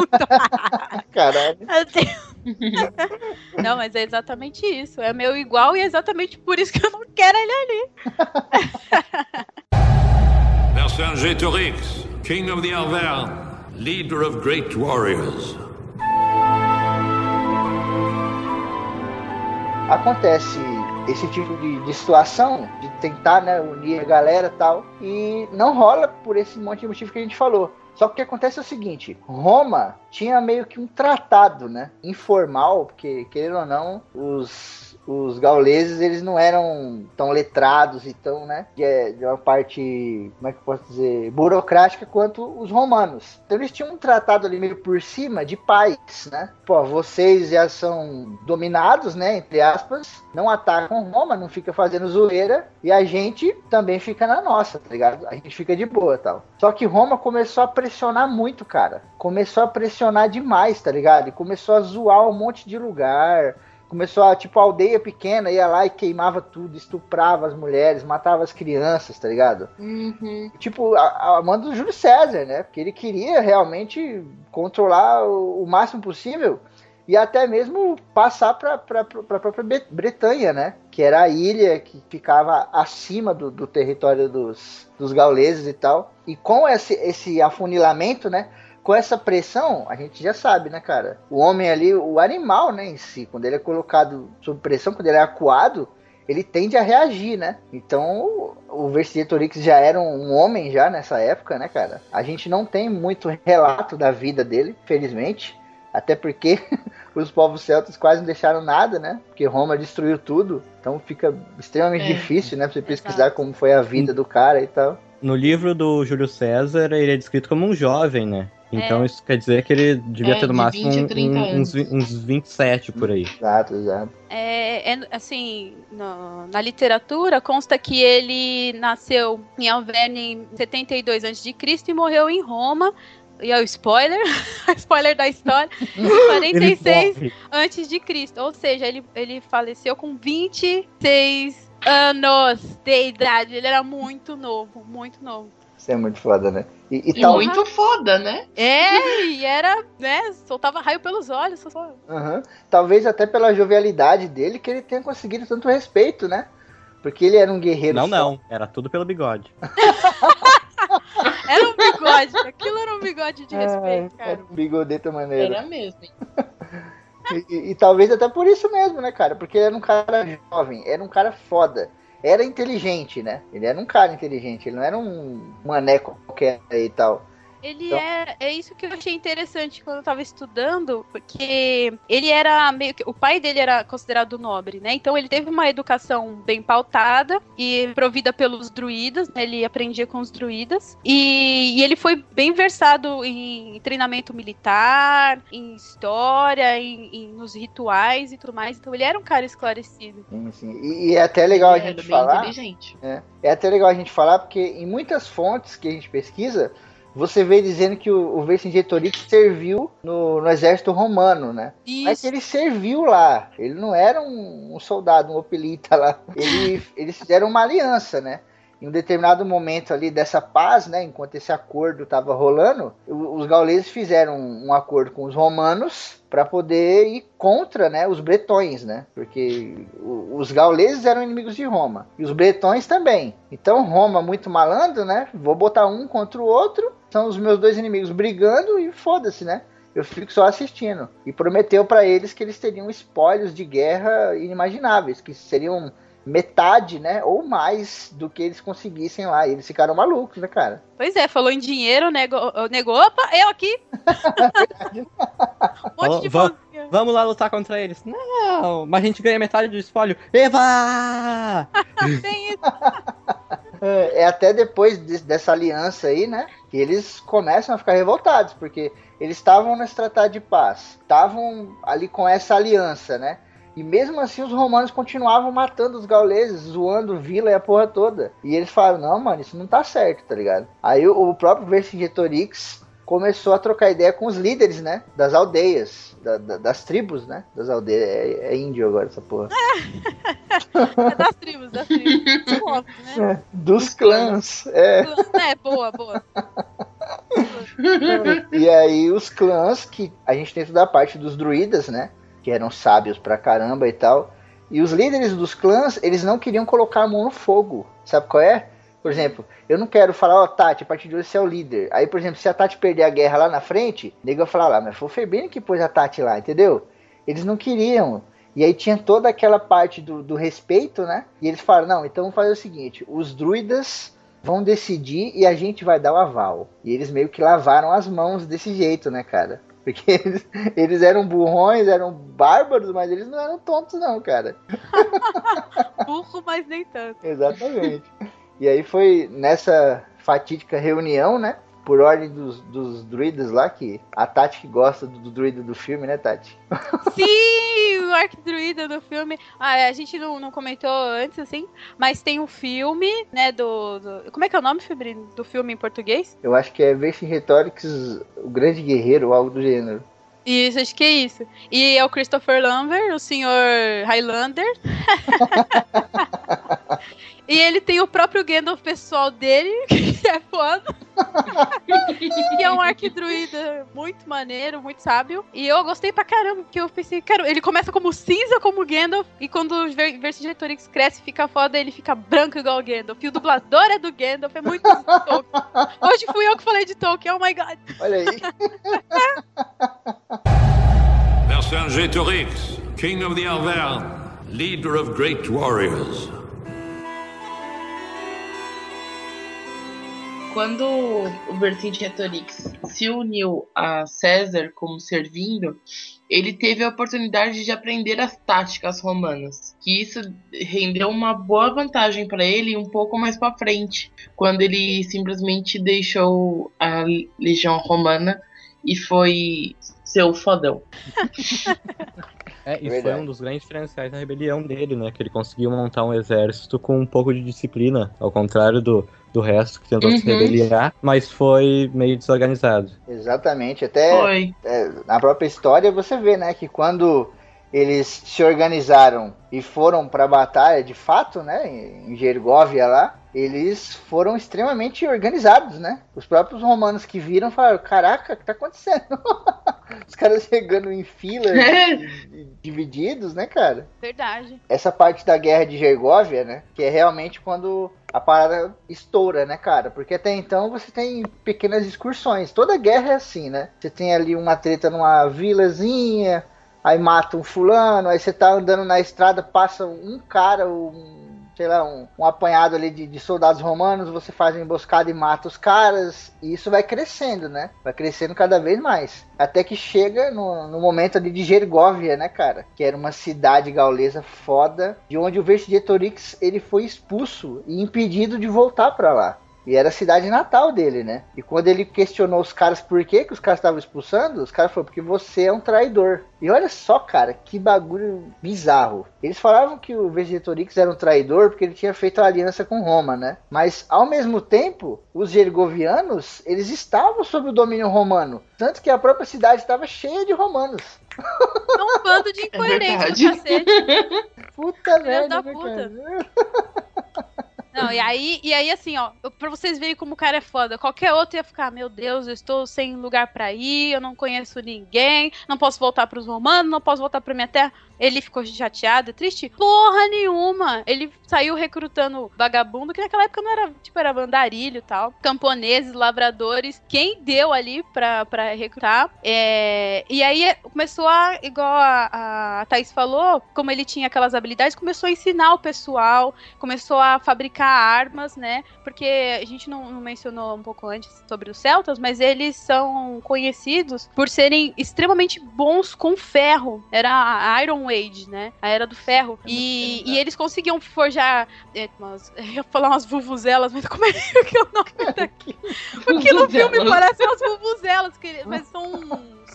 [LAUGHS] Caralho. [LAUGHS] Não, mas é exatamente isso. É meu igual e é exatamente por isso que eu não quero ele ali. Vercingetorix, King of the Arverne, leader of great warriors. Acontece esse tipo de, de situação, de tentar né, unir a galera e tal, e não rola por esse monte de motivo que a gente falou. Só que o que acontece é o seguinte: Roma tinha meio que um tratado, né? Informal, porque, querendo ou não, os, os gauleses eles não eram tão letrados e tão, né? De, de uma parte, como é que eu posso dizer, burocrática quanto os romanos. Então eles tinham um tratado ali meio por cima de paz, né? Pô, vocês já são dominados, né? Entre aspas, não atacam Roma, não fica fazendo zoeira, e a gente também fica na nossa, tá ligado? A gente fica de boa tal. Só que Roma começou a pressionar muito, cara. Começou a pressionar demais, tá ligado? E começou a zoar um monte de lugar. Começou a, tipo, a aldeia pequena ia lá e queimava tudo, estuprava as mulheres, matava as crianças, tá ligado? Uhum. Tipo, a, a mando do Júlio César, né? Porque ele queria realmente controlar o, o máximo possível e até mesmo passar para a própria Bretanha, né? Que era a ilha que ficava acima do, do território dos, dos gauleses e tal. E com esse, esse afunilamento, né? Com essa pressão, a gente já sabe, né, cara? O homem ali, o animal, né, em si, quando ele é colocado sob pressão, quando ele é acuado, ele tende a reagir, né? Então, o Vercingetorix já era um homem já nessa época, né, cara? A gente não tem muito relato da vida dele, felizmente. Até porque [LAUGHS] os povos celtas quase não deixaram nada, né? Porque Roma destruiu tudo. Então fica extremamente É. difícil, né? Pra você pesquisar Exato. como foi a vida do cara e tal. No livro do Júlio César, ele é descrito como um jovem, né? Então isso quer dizer que ele devia É, ter no de máximo 20 a um- 30 um- uns, uns 27 por aí. Exato, exato. É, é, assim, no- na literatura consta que ele nasceu em Alverne em 72 a.C. e morreu em Roma. E é o spoiler, [LAUGHS] spoiler da história, em 46 morre. antes de Cristo. Ou seja, ele, ele faleceu com 26 anos de idade. Ele era muito novo, muito novo. Isso é muito foda, né? E, e E tal. muito foda, né? É, e era, né, soltava raio pelos olhos. só- Aham. Talvez até pela jovialidade dele que ele tenha conseguido tanto respeito, né? Porque ele era um guerreiro. Não, só. não. Era tudo pelo bigode. [LAUGHS] Era um bigode, aquilo era um bigode de Ah, respeito, cara. era um bigodeta maneiro. Era mesmo. [LAUGHS] E, e- e talvez até por isso mesmo, né, cara? Porque ele era um cara jovem, era um cara foda. Era inteligente, né? Ele era um cara inteligente, ele não era um mané qualquer e tal. Ele Então- é. É isso que eu achei interessante quando eu tava estudando, porque ele era meio que. O pai dele era considerado nobre, né? Então ele teve uma educação bem pautada e provida pelos druidas, né? Ele aprendia com os druidas. E, e ele foi bem versado em treinamento militar, em história, em, em- nos rituais e tudo mais. Então ele era um cara esclarecido. Sim, sim. E, e é até legal a Ele era gente bem falar. inteligente. É até legal a gente falar, porque em muitas fontes que a gente pesquisa, você vê dizendo que o, o Vercingetorix serviu no, no exército romano, né? Mas Isso. ele serviu lá. Ele não era um, um soldado, um opelita lá. Ele, [LAUGHS] eles fizeram uma aliança, né? Em um determinado momento ali dessa paz, né? Enquanto esse acordo estava rolando, os gauleses fizeram um acordo com os romanos para poder ir contra, né? Os bretões, né? Porque os gauleses eram inimigos de Roma e os bretões também. Então Roma muito malandro, né? Vou botar um contra o outro. São os meus dois inimigos brigando e foda-se, né? Eu fico só assistindo. E prometeu para eles que eles teriam espólios de guerra inimagináveis, que seriam metade, né, ou mais do que eles conseguissem lá. E eles ficaram malucos, né, cara? Pois é, falou em dinheiro, negou, negou opa, eu aqui. [LAUGHS] um monte de Va- mãozinha. Vamos lá lutar contra eles. Não, mas a gente ganha metade do espólio. Eva! [LAUGHS] Tem isso. É é até depois de- dessa aliança aí, né, que eles começam a ficar revoltados, porque eles estavam nesse tratado de paz, estavam ali com essa aliança, né? E mesmo assim os romanos continuavam matando os gauleses, zoando vila e a porra toda. E eles falaram, não, mano, isso não tá certo, tá ligado? Aí o próprio Vercingetorix começou a trocar ideia com os líderes, né? Das aldeias, da- da- das tribos, né? Das aldeias. É, é índio agora essa porra. [LAUGHS] É das tribos, das tribos. Óbvio, né? Dos clãs. É. É, boa, boa. [LAUGHS] E aí os clãs, que a gente tem toda a parte dos druidas, né? Que eram sábios pra caramba e tal. E os líderes dos clãs, eles não queriam colocar a mão no fogo. Sabe qual é? Por exemplo, eu não quero falar, ó, Tati, a partir de hoje você é o líder. Aí, por exemplo, se a Tati perder a guerra lá na frente, o nego vai falar lá, mas foi o Febrini que pôs a Tati lá, entendeu? Eles não queriam. E aí tinha toda aquela parte do, do respeito, né? E eles falaram, não, então vamos fazer o seguinte, os druidas vão decidir e a gente vai dar o aval. E eles meio que lavaram as mãos desse jeito, né, cara? Porque [LAUGHS] eles, eles eram burrões, eram bárbaros, mas eles não eram tontos, não, cara. [LAUGHS] Burro, mas nem tanto. Exatamente. E aí foi nessa fatídica reunião, né? Por ordem dos, dos druidas lá, que a Tati que gosta do, do druida do filme, né, Tati? [LAUGHS] Sim, o arquidruida do filme. Ah, a gente não, não comentou antes, assim, mas tem um filme, né, do, do- Como é que é o nome, Febrino, do filme em português? Eu acho que é Vercingetorix, o grande guerreiro, ou algo do gênero. Isso, acho que é isso. E é o Christopher Lambert, o senhor Highlander. [LAUGHS] e ele tem o próprio Gandalf pessoal dele, [LAUGHS] que é foda. e é um arquidruida muito maneiro, muito sábio. E eu gostei pra caramba, porque eu pensei, cara, ele começa como cinza como Gandalf, e quando o Ver- Vercingetorix cresce e fica foda, ele fica branco igual o Gandalf. E o dublador é do Gandalf, é muito Tolkien. Hoje fui eu que falei de Tolkien, oh my god. Olha aí. Vercingetorix, King of the Arverne, leader of great warriors. Quando o Vercingetorix se uniu a César como servindo, ele teve a oportunidade de aprender as táticas romanas, que isso rendeu uma boa vantagem para ele um pouco mais para frente, quando ele simplesmente deixou a legião romana e foi seu fodão. [LAUGHS] É, e Verdade. foi um dos grandes diferenciais da rebelião dele, né? Que ele conseguiu montar um exército com um pouco de disciplina, ao contrário do, do resto que tentou se Uhum. rebeliar, mas foi meio desorganizado. Exatamente. Até Foi. é, na própria história você vê, né, que quando eles se organizaram e foram para a batalha, de fato, né, em Gergóvia lá, eles foram extremamente organizados, né? Os próprios romanos que viram falaram: "Caraca, o que tá acontecendo?" [LAUGHS] Os caras chegando em fila, di- [LAUGHS] divididos, né, cara? Verdade. essa parte da guerra de Gergóvia, né? Que é realmente quando a parada estoura, né, cara? Porque até então você tem pequenas excursões. Toda guerra é assim, né? Você tem ali uma treta numa vilazinha, aí mata um fulano, aí você tá andando na estrada, passa um cara um sei lá, um, um apanhado ali de, de soldados romanos, você faz uma emboscada e mata os caras, e isso vai crescendo, né? Vai crescendo cada vez mais. Até que chega no, no momento ali de Gergóvia, né, cara? Que era uma cidade gaulesa foda, de onde o Vercingetorix ele foi expulso e impedido de voltar para lá. E era a cidade natal dele, né? E quando ele questionou os caras por que, que os caras estavam expulsando, os caras falaram, porque você é um traidor. E olha só, cara, que bagulho bizarro. Eles falavam que o Vercingetorix era um traidor porque ele tinha feito a aliança com Roma, né? Mas, ao mesmo tempo, os gergovianos, eles estavam sob o domínio romano. Tanto que a própria cidade estava cheia de romanos. [LAUGHS] É um bando de incoerentes do cacete. Puta merda, da né, puta. [LAUGHS] Não, e aí, e aí, assim, ó, pra vocês verem como o cara é foda. Qualquer outro ia ficar, meu Deus, eu estou sem lugar pra ir, eu não conheço ninguém, não posso voltar pros romanos, não posso voltar pra minha terra. Ele ficou chateado, triste? Porra nenhuma! Ele saiu recrutando vagabundo, que naquela época não era, tipo, era andarilho e tal. Camponeses, lavradores. Quem deu ali pra, pra recrutar? É, E aí é, começou a, igual a, a Thaís falou, como ele tinha aquelas habilidades, começou a ensinar o pessoal, começou a fabricar armas, né? Porque a gente não, não mencionou um pouco antes sobre os celtas, mas eles são conhecidos por serem extremamente bons com ferro. Era a Iron Age, né? A era do ferro. E, e eles conseguiam forjar é, [LAUGHS] eu ia falar umas vuvuzelas, mas como é [LAUGHS] que é o nome daqui? [LAUGHS] Porque no filme parece umas vuvuzelas, que, mas são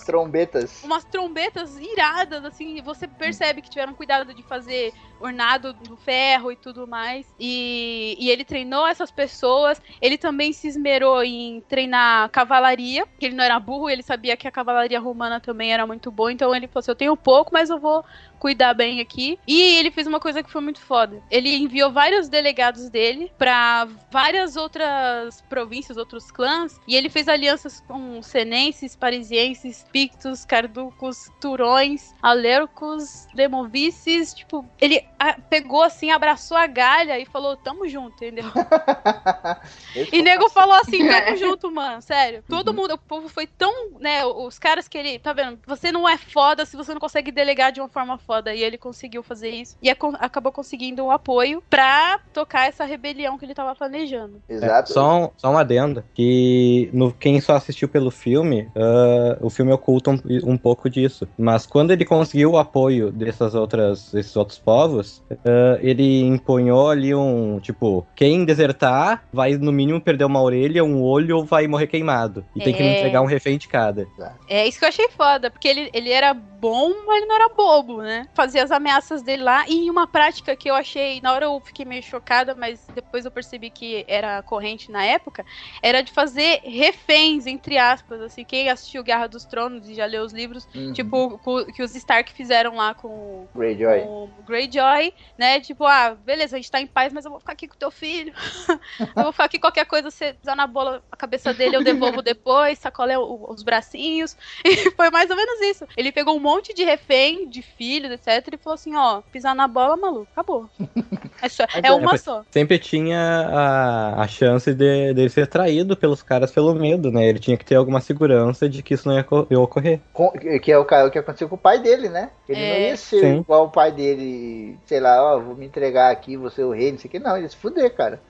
Trombetas. umas trombetas iradas, assim, você percebe que tiveram cuidado de fazer ornado do ferro e tudo mais. E, e ele treinou essas pessoas. Ele também se esmerou em treinar cavalaria, que ele não era burro, ele sabia que a cavalaria romana também era muito boa, então ele falou assim: eu tenho pouco, mas eu vou cuidar bem aqui. E ele fez uma coisa que foi muito foda. Ele enviou vários delegados dele pra várias outras províncias, outros clãs, e ele fez alianças com senenses, parisienses, pictos, carducos, turões, alercos, demovices, tipo, ele pegou assim, abraçou a galha e falou, tamo junto, entendeu? [LAUGHS] E nego falou assim, tamo [LAUGHS] É. junto, mano, sério. Todo mundo, o povo foi tão, né, os caras que ele, tá vendo? Você não é foda se você não consegue delegar de uma forma foda. E ele conseguiu fazer isso. E acabou conseguindo um apoio pra tocar essa rebelião que ele tava planejando. Exato. É, só, um, só uma adenda, que no, quem só assistiu pelo filme, ah, o filme oculta um, um pouco disso. Mas quando ele conseguiu o apoio dessas outras, desses outros povos, ah, ele empunhou ali um, tipo, quem desertar vai no mínimo perder uma orelha, um olho ou vai morrer queimado. E tem que É. entregar um refém de cada. É isso que eu achei foda, porque ele, ele era bom, mas ele não era bobo, né? Fazia as ameaças dele lá. E uma prática que eu achei, na hora eu fiquei meio chocada, mas depois eu percebi que era corrente na época, era de fazer reféns, entre aspas, assim. Quem assistiu Guerra dos Tronos e já leu os livros, Uhum. tipo, que os Stark fizeram lá com Greyjoy. com Greyjoy, né? Tipo, ah, beleza, a gente tá em paz, mas eu vou ficar aqui com teu filho. [LAUGHS] eu vou ficar aqui qualquer coisa, você pisar na bola, a cabeça dele eu devolvo depois, sacolé os bracinhos. [LAUGHS] E foi mais ou menos isso. Ele pegou um monte de refém, de filhos, etc, e falou assim, ó, pisar na bola, maluco, acabou. [LAUGHS] É, só, é uma É, só. Sempre tinha a, a chance de, de ele ser traído pelos caras pelo medo, né? Ele tinha que ter alguma segurança de que isso não ia, co- ia ocorrer. Com- que é o, o que aconteceu com o pai dele, né? Ele É. não ia ser Sim. igual o pai dele, sei lá, ó, vou me entregar aqui, vou ser o rei, não sei o que. Não, ele ia se fuder, cara.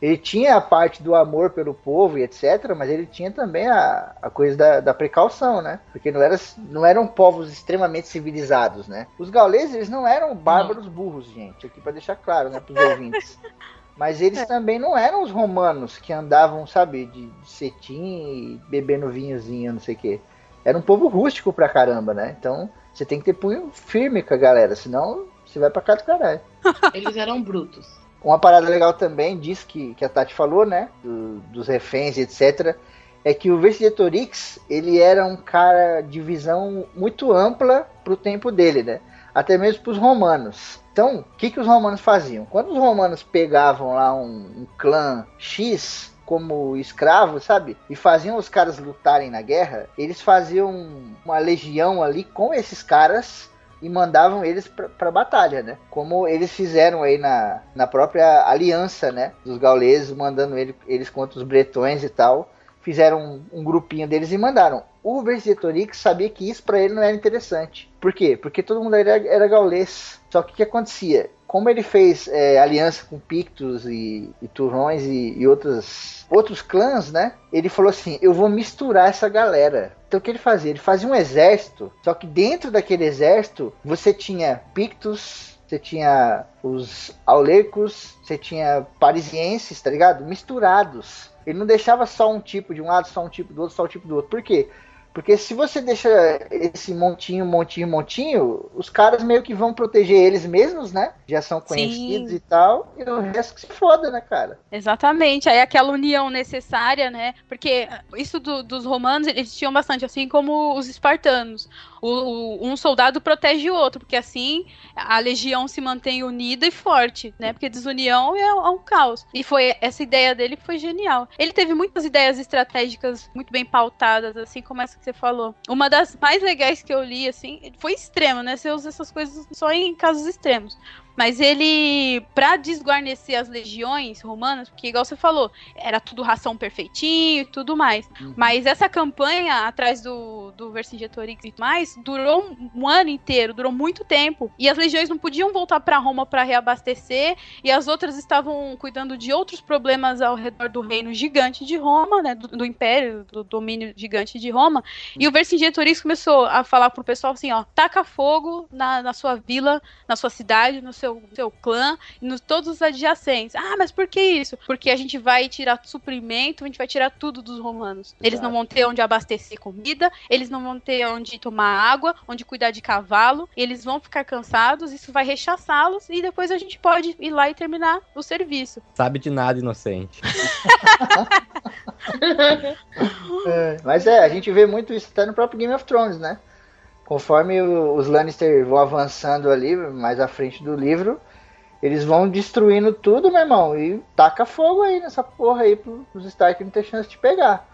Ele tinha a parte do amor pelo povo e etc, mas ele tinha também a, a coisa da, da precaução, né? Porque não, era, não eram povos extremamente civilizados, né? Os gauleses, eles não eram bárbaros burros, gente, aqui pra deixar claro, né, pros ouvintes. [LAUGHS] Mas eles também não eram os romanos que andavam, sabe, de, de cetim e bebendo vinhozinho, não sei o quê. Era um povo rústico pra caramba, né? Então você tem que ter punho firme com a galera, senão você vai pra casa do caralho. Eles eram brutos. Uma parada legal também, diz que, que a Tati falou, né? do- dos reféns etc. É que o Vercingetorix, ele era um cara de visão muito ampla pro tempo dele, né? Até mesmo pros romanos. Então, o que, que os romanos faziam? Quando os romanos pegavam lá um, um clã X como escravo, sabe? E faziam os caras lutarem na guerra, eles faziam uma legião ali com esses caras e mandavam eles pra batalha, né? Como eles fizeram aí na, na própria aliança, né? Dos gauleses, mandando ele- eles contra os bretões e tal. Fizeram um, um grupinho deles e mandaram. O Vercingetorix sabia que isso pra ele não era interessante. Por quê? Porque todo mundo era, era gaulês. Só que o que acontecia? como ele fez é, aliança com Pictos e, e Turrões e, e outros, outros clãs, né? Ele falou assim: eu vou misturar essa galera. Então o que ele fazia? Ele fazia um exército, só que dentro daquele exército você tinha Pictos, você tinha os Aulecos, você tinha parisienses, tá ligado? Misturados. Ele não deixava só um tipo de um lado, só um tipo do outro, só um tipo do outro. Por quê? Porque se você deixa esse montinho, montinho, montinho, os caras meio que vão proteger eles mesmos, né? Já são conhecidos Sim. e tal, e o resto que se foda, né, cara? Exatamente, aí aquela união necessária, né? Porque isso do- dos romanos, eles tinham bastante, assim como os espartanos. O, o- um soldado protege o outro, porque assim a legião se mantém unida e forte, né? Porque desunião é, é um caos. E foi essa ideia dele que foi genial. Ele teve muitas ideias estratégicas muito bem pautadas, assim como essa que você falou. Uma das mais legais que eu li, assim, foi extremo, né? Você usa essas coisas só em casos extremos. Mas ele, pra desguarnecer as legiões romanas, porque igual você falou, era tudo ração perfeitinho e tudo mais. Mas essa campanha atrás do, do Vercingetorix e mais durou um, um ano inteiro, durou muito tempo. E as legiões não podiam voltar pra Roma pra reabastecer, e as outras estavam cuidando de outros problemas ao redor do reino gigante de Roma, né? Do, do império, do domínio gigante de Roma. E o Vercingetorix começou a falar pro pessoal assim: ó, taca fogo na, na sua vila, na sua cidade, no seu, seu clã e nos todos os adjacentes. Ah, mas por que isso? Porque a gente vai tirar suprimento, a gente vai tirar tudo dos romanos. Eles não vão ter onde abastecer comida, eles não vão ter onde tomar água, onde cuidar de cavalo, eles vão ficar cansados, isso vai rechaçá-los e depois a gente pode ir lá e terminar o serviço. Sabe de nada, inocente. [LAUGHS] [LAUGHS] É, mas é, a gente vê muito isso até no próprio Game of Thrones, né? Conforme os Lannister vão avançando ali, mais à frente do livro, eles vão destruindo tudo, meu irmão, e taca fogo aí nessa porra aí pro- pros Stark não ter chance de pegar.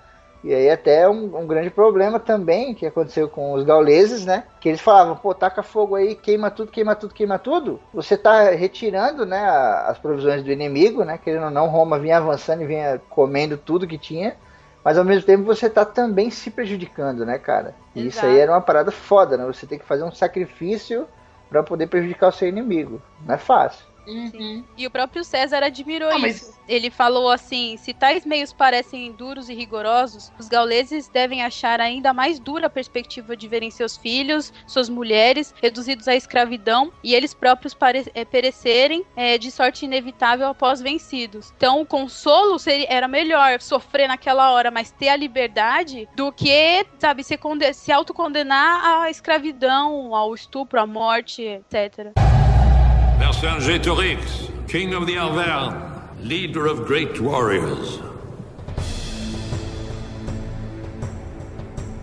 E aí até um, um grande problema também que aconteceu com os gauleses, né? Que eles falavam, pô, taca fogo aí, queima tudo, queima tudo, queima tudo. Você tá retirando, né, as provisões do inimigo, né? Querendo ou não, Roma vinha avançando e vinha comendo tudo que tinha. Mas ao mesmo tempo você tá também se prejudicando, né, cara? E isso aí Exato. era uma parada foda, né? Você tem que fazer um sacrifício pra poder prejudicar o seu inimigo. Não é fácil. Uhum. E o próprio César admirou Ah, mas- isso. Ele falou assim: se tais meios parecem duros e rigorosos, os gauleses devem achar ainda mais dura a perspectiva de verem seus filhos, suas mulheres, reduzidos à escravidão e eles próprios pare- eh, perecerem eh, de sorte inevitável após vencidos. Então, o consolo seria, era melhor sofrer naquela hora, mas ter a liberdade, do que, sabe, se, conde- se autocondenar à escravidão, ao estupro, à morte, etc. Vercingetorix, King of the Arvernes, leader of great warriors.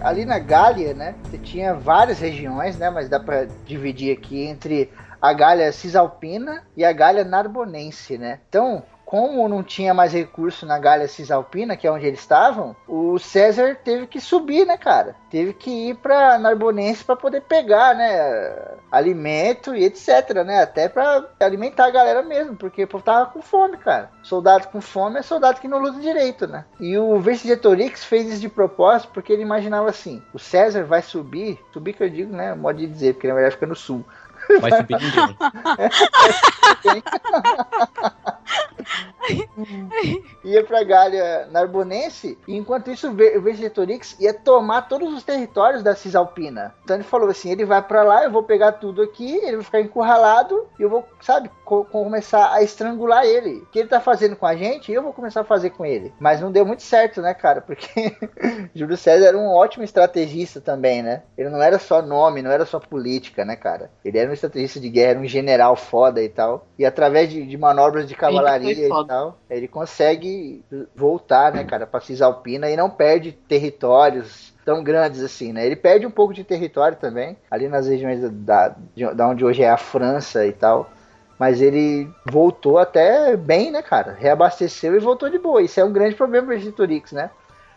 Ali na Gália, né, você tinha várias regiões, né, mas dá pra dividir aqui entre a Gália Cisalpina e a Gália Narbonense, né? Então, como não tinha mais recurso na Gália Cisalpina, que é onde eles estavam, o César teve que subir, né, cara? Teve que ir pra Narbonense para poder pegar, né, alimento e etc, né? Até pra alimentar a galera mesmo, porque o povo tava com fome, cara. Soldado com fome é soldado que não luta direito, né? E o Vercingetorix fez isso de propósito porque ele imaginava assim: o César vai subir, subir que eu digo, né? Modo de dizer, porque na verdade fica no sul. Vai subir ninguém. [LAUGHS] ia pra Gália Narbonense, e enquanto isso o Vercingetorix ia tomar todos os territórios da Cisalpina. Então ele falou assim: ele vai pra lá, eu vou pegar tudo aqui, ele vai ficar encurralado, e eu vou, sabe, co- começar a estrangular ele. O que ele tá fazendo com a gente, eu vou começar a fazer com ele. Mas não deu muito certo, né, cara? Porque [LAUGHS] Júlio César era um ótimo estrategista também, né? Ele não era só nome, não era só política, né, cara? Ele era um estrategista de guerra, um general foda e tal. E através de, de manobras de cavalaria e tal, ele consegue voltar, né, cara, pra Cisalpina e não perde territórios tão grandes assim, né? Ele perde um pouco de território também, ali nas regiões da, de, da onde hoje é a França e tal. Mas ele voltou até bem, né, cara? Reabasteceu e voltou de boa. Isso é um grande problema para o Vercingetorix, né?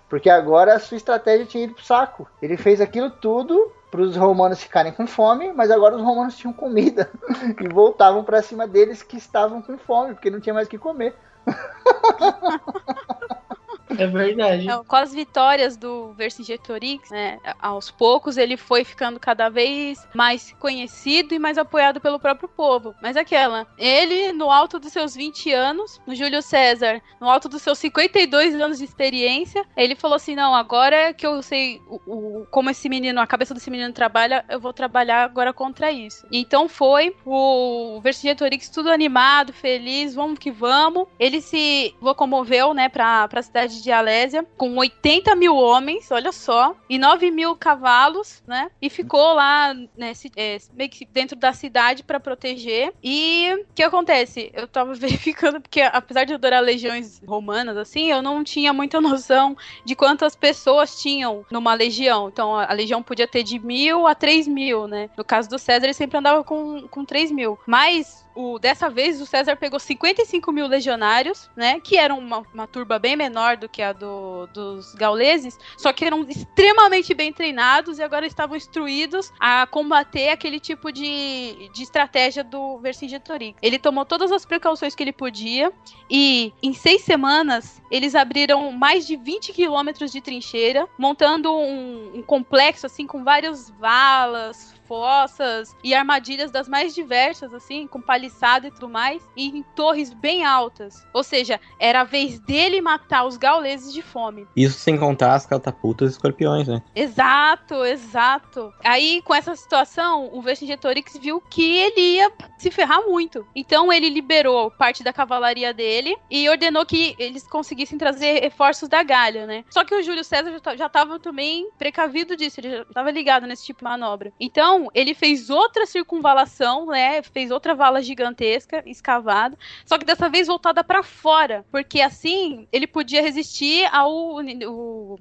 Porque agora a sua estratégia tinha ido pro saco. Ele fez aquilo tudo para os romanos ficarem com fome, mas agora os romanos tinham comida [LAUGHS] e voltavam para cima deles que estavam com fome, porque não tinha mais o que comer. [LAUGHS] [LAUGHS] É verdade. Então, com as vitórias do Vercingetorix, né, aos poucos ele foi ficando cada vez mais conhecido e mais apoiado pelo próprio povo. Mas aquela, ele no alto dos seus 20 anos, no Júlio César, no alto dos seus 52 anos de experiência, ele falou assim: "Não, agora que eu sei o, o, como esse menino, a cabeça desse menino trabalha, eu vou trabalhar agora contra isso". Então foi o Vercingetorix tudo animado, feliz, vamos que vamos. Ele se locomoveu, né, para a cidade de Alésia com 80 mil homens, olha só, e 9 mil cavalos, né? E ficou lá, né, é, meio que dentro da cidade para proteger. E o que acontece? Eu tava [LAUGHS] verificando, porque apesar de eu adorar legiões romanas, assim, eu não tinha muita noção de quantas pessoas tinham numa legião. Então a legião podia ter de mil a três mil, né? No caso do César, ele sempre andava com, com 3 mil. Mas o, dessa vez o César pegou 55 mil legionários, né? Que eram uma, uma turba bem menor do que a do, dos gauleses, só que eram extremamente bem treinados e agora estavam instruídos a combater aquele tipo de, de estratégia do Vercingetorix. Ele tomou todas as precauções que ele podia e em seis semanas eles abriram mais de 20 quilômetros de trincheira, montando um, um complexo assim com várias valas, fossas e armadilhas das mais diversas, assim, com paliçada e tudo mais, e em torres bem altas. Ou seja, era a vez dele matar os gauleses de fome. Isso sem contar as catapultas e escorpiões, né? Exato, exato. Aí, com essa situação, o Vercingetorix viu que ele ia se ferrar muito. Então, ele liberou parte da cavalaria dele e ordenou que eles conseguissem trazer reforços da Galha, né? Só que o Júlio César já estava também precavido disso, ele já estava ligado nesse tipo de manobra. Então, então, ele fez outra circunvalação, né? Fez outra vala gigantesca, escavada, só que dessa vez voltada para fora, porque assim ele podia resistir ao,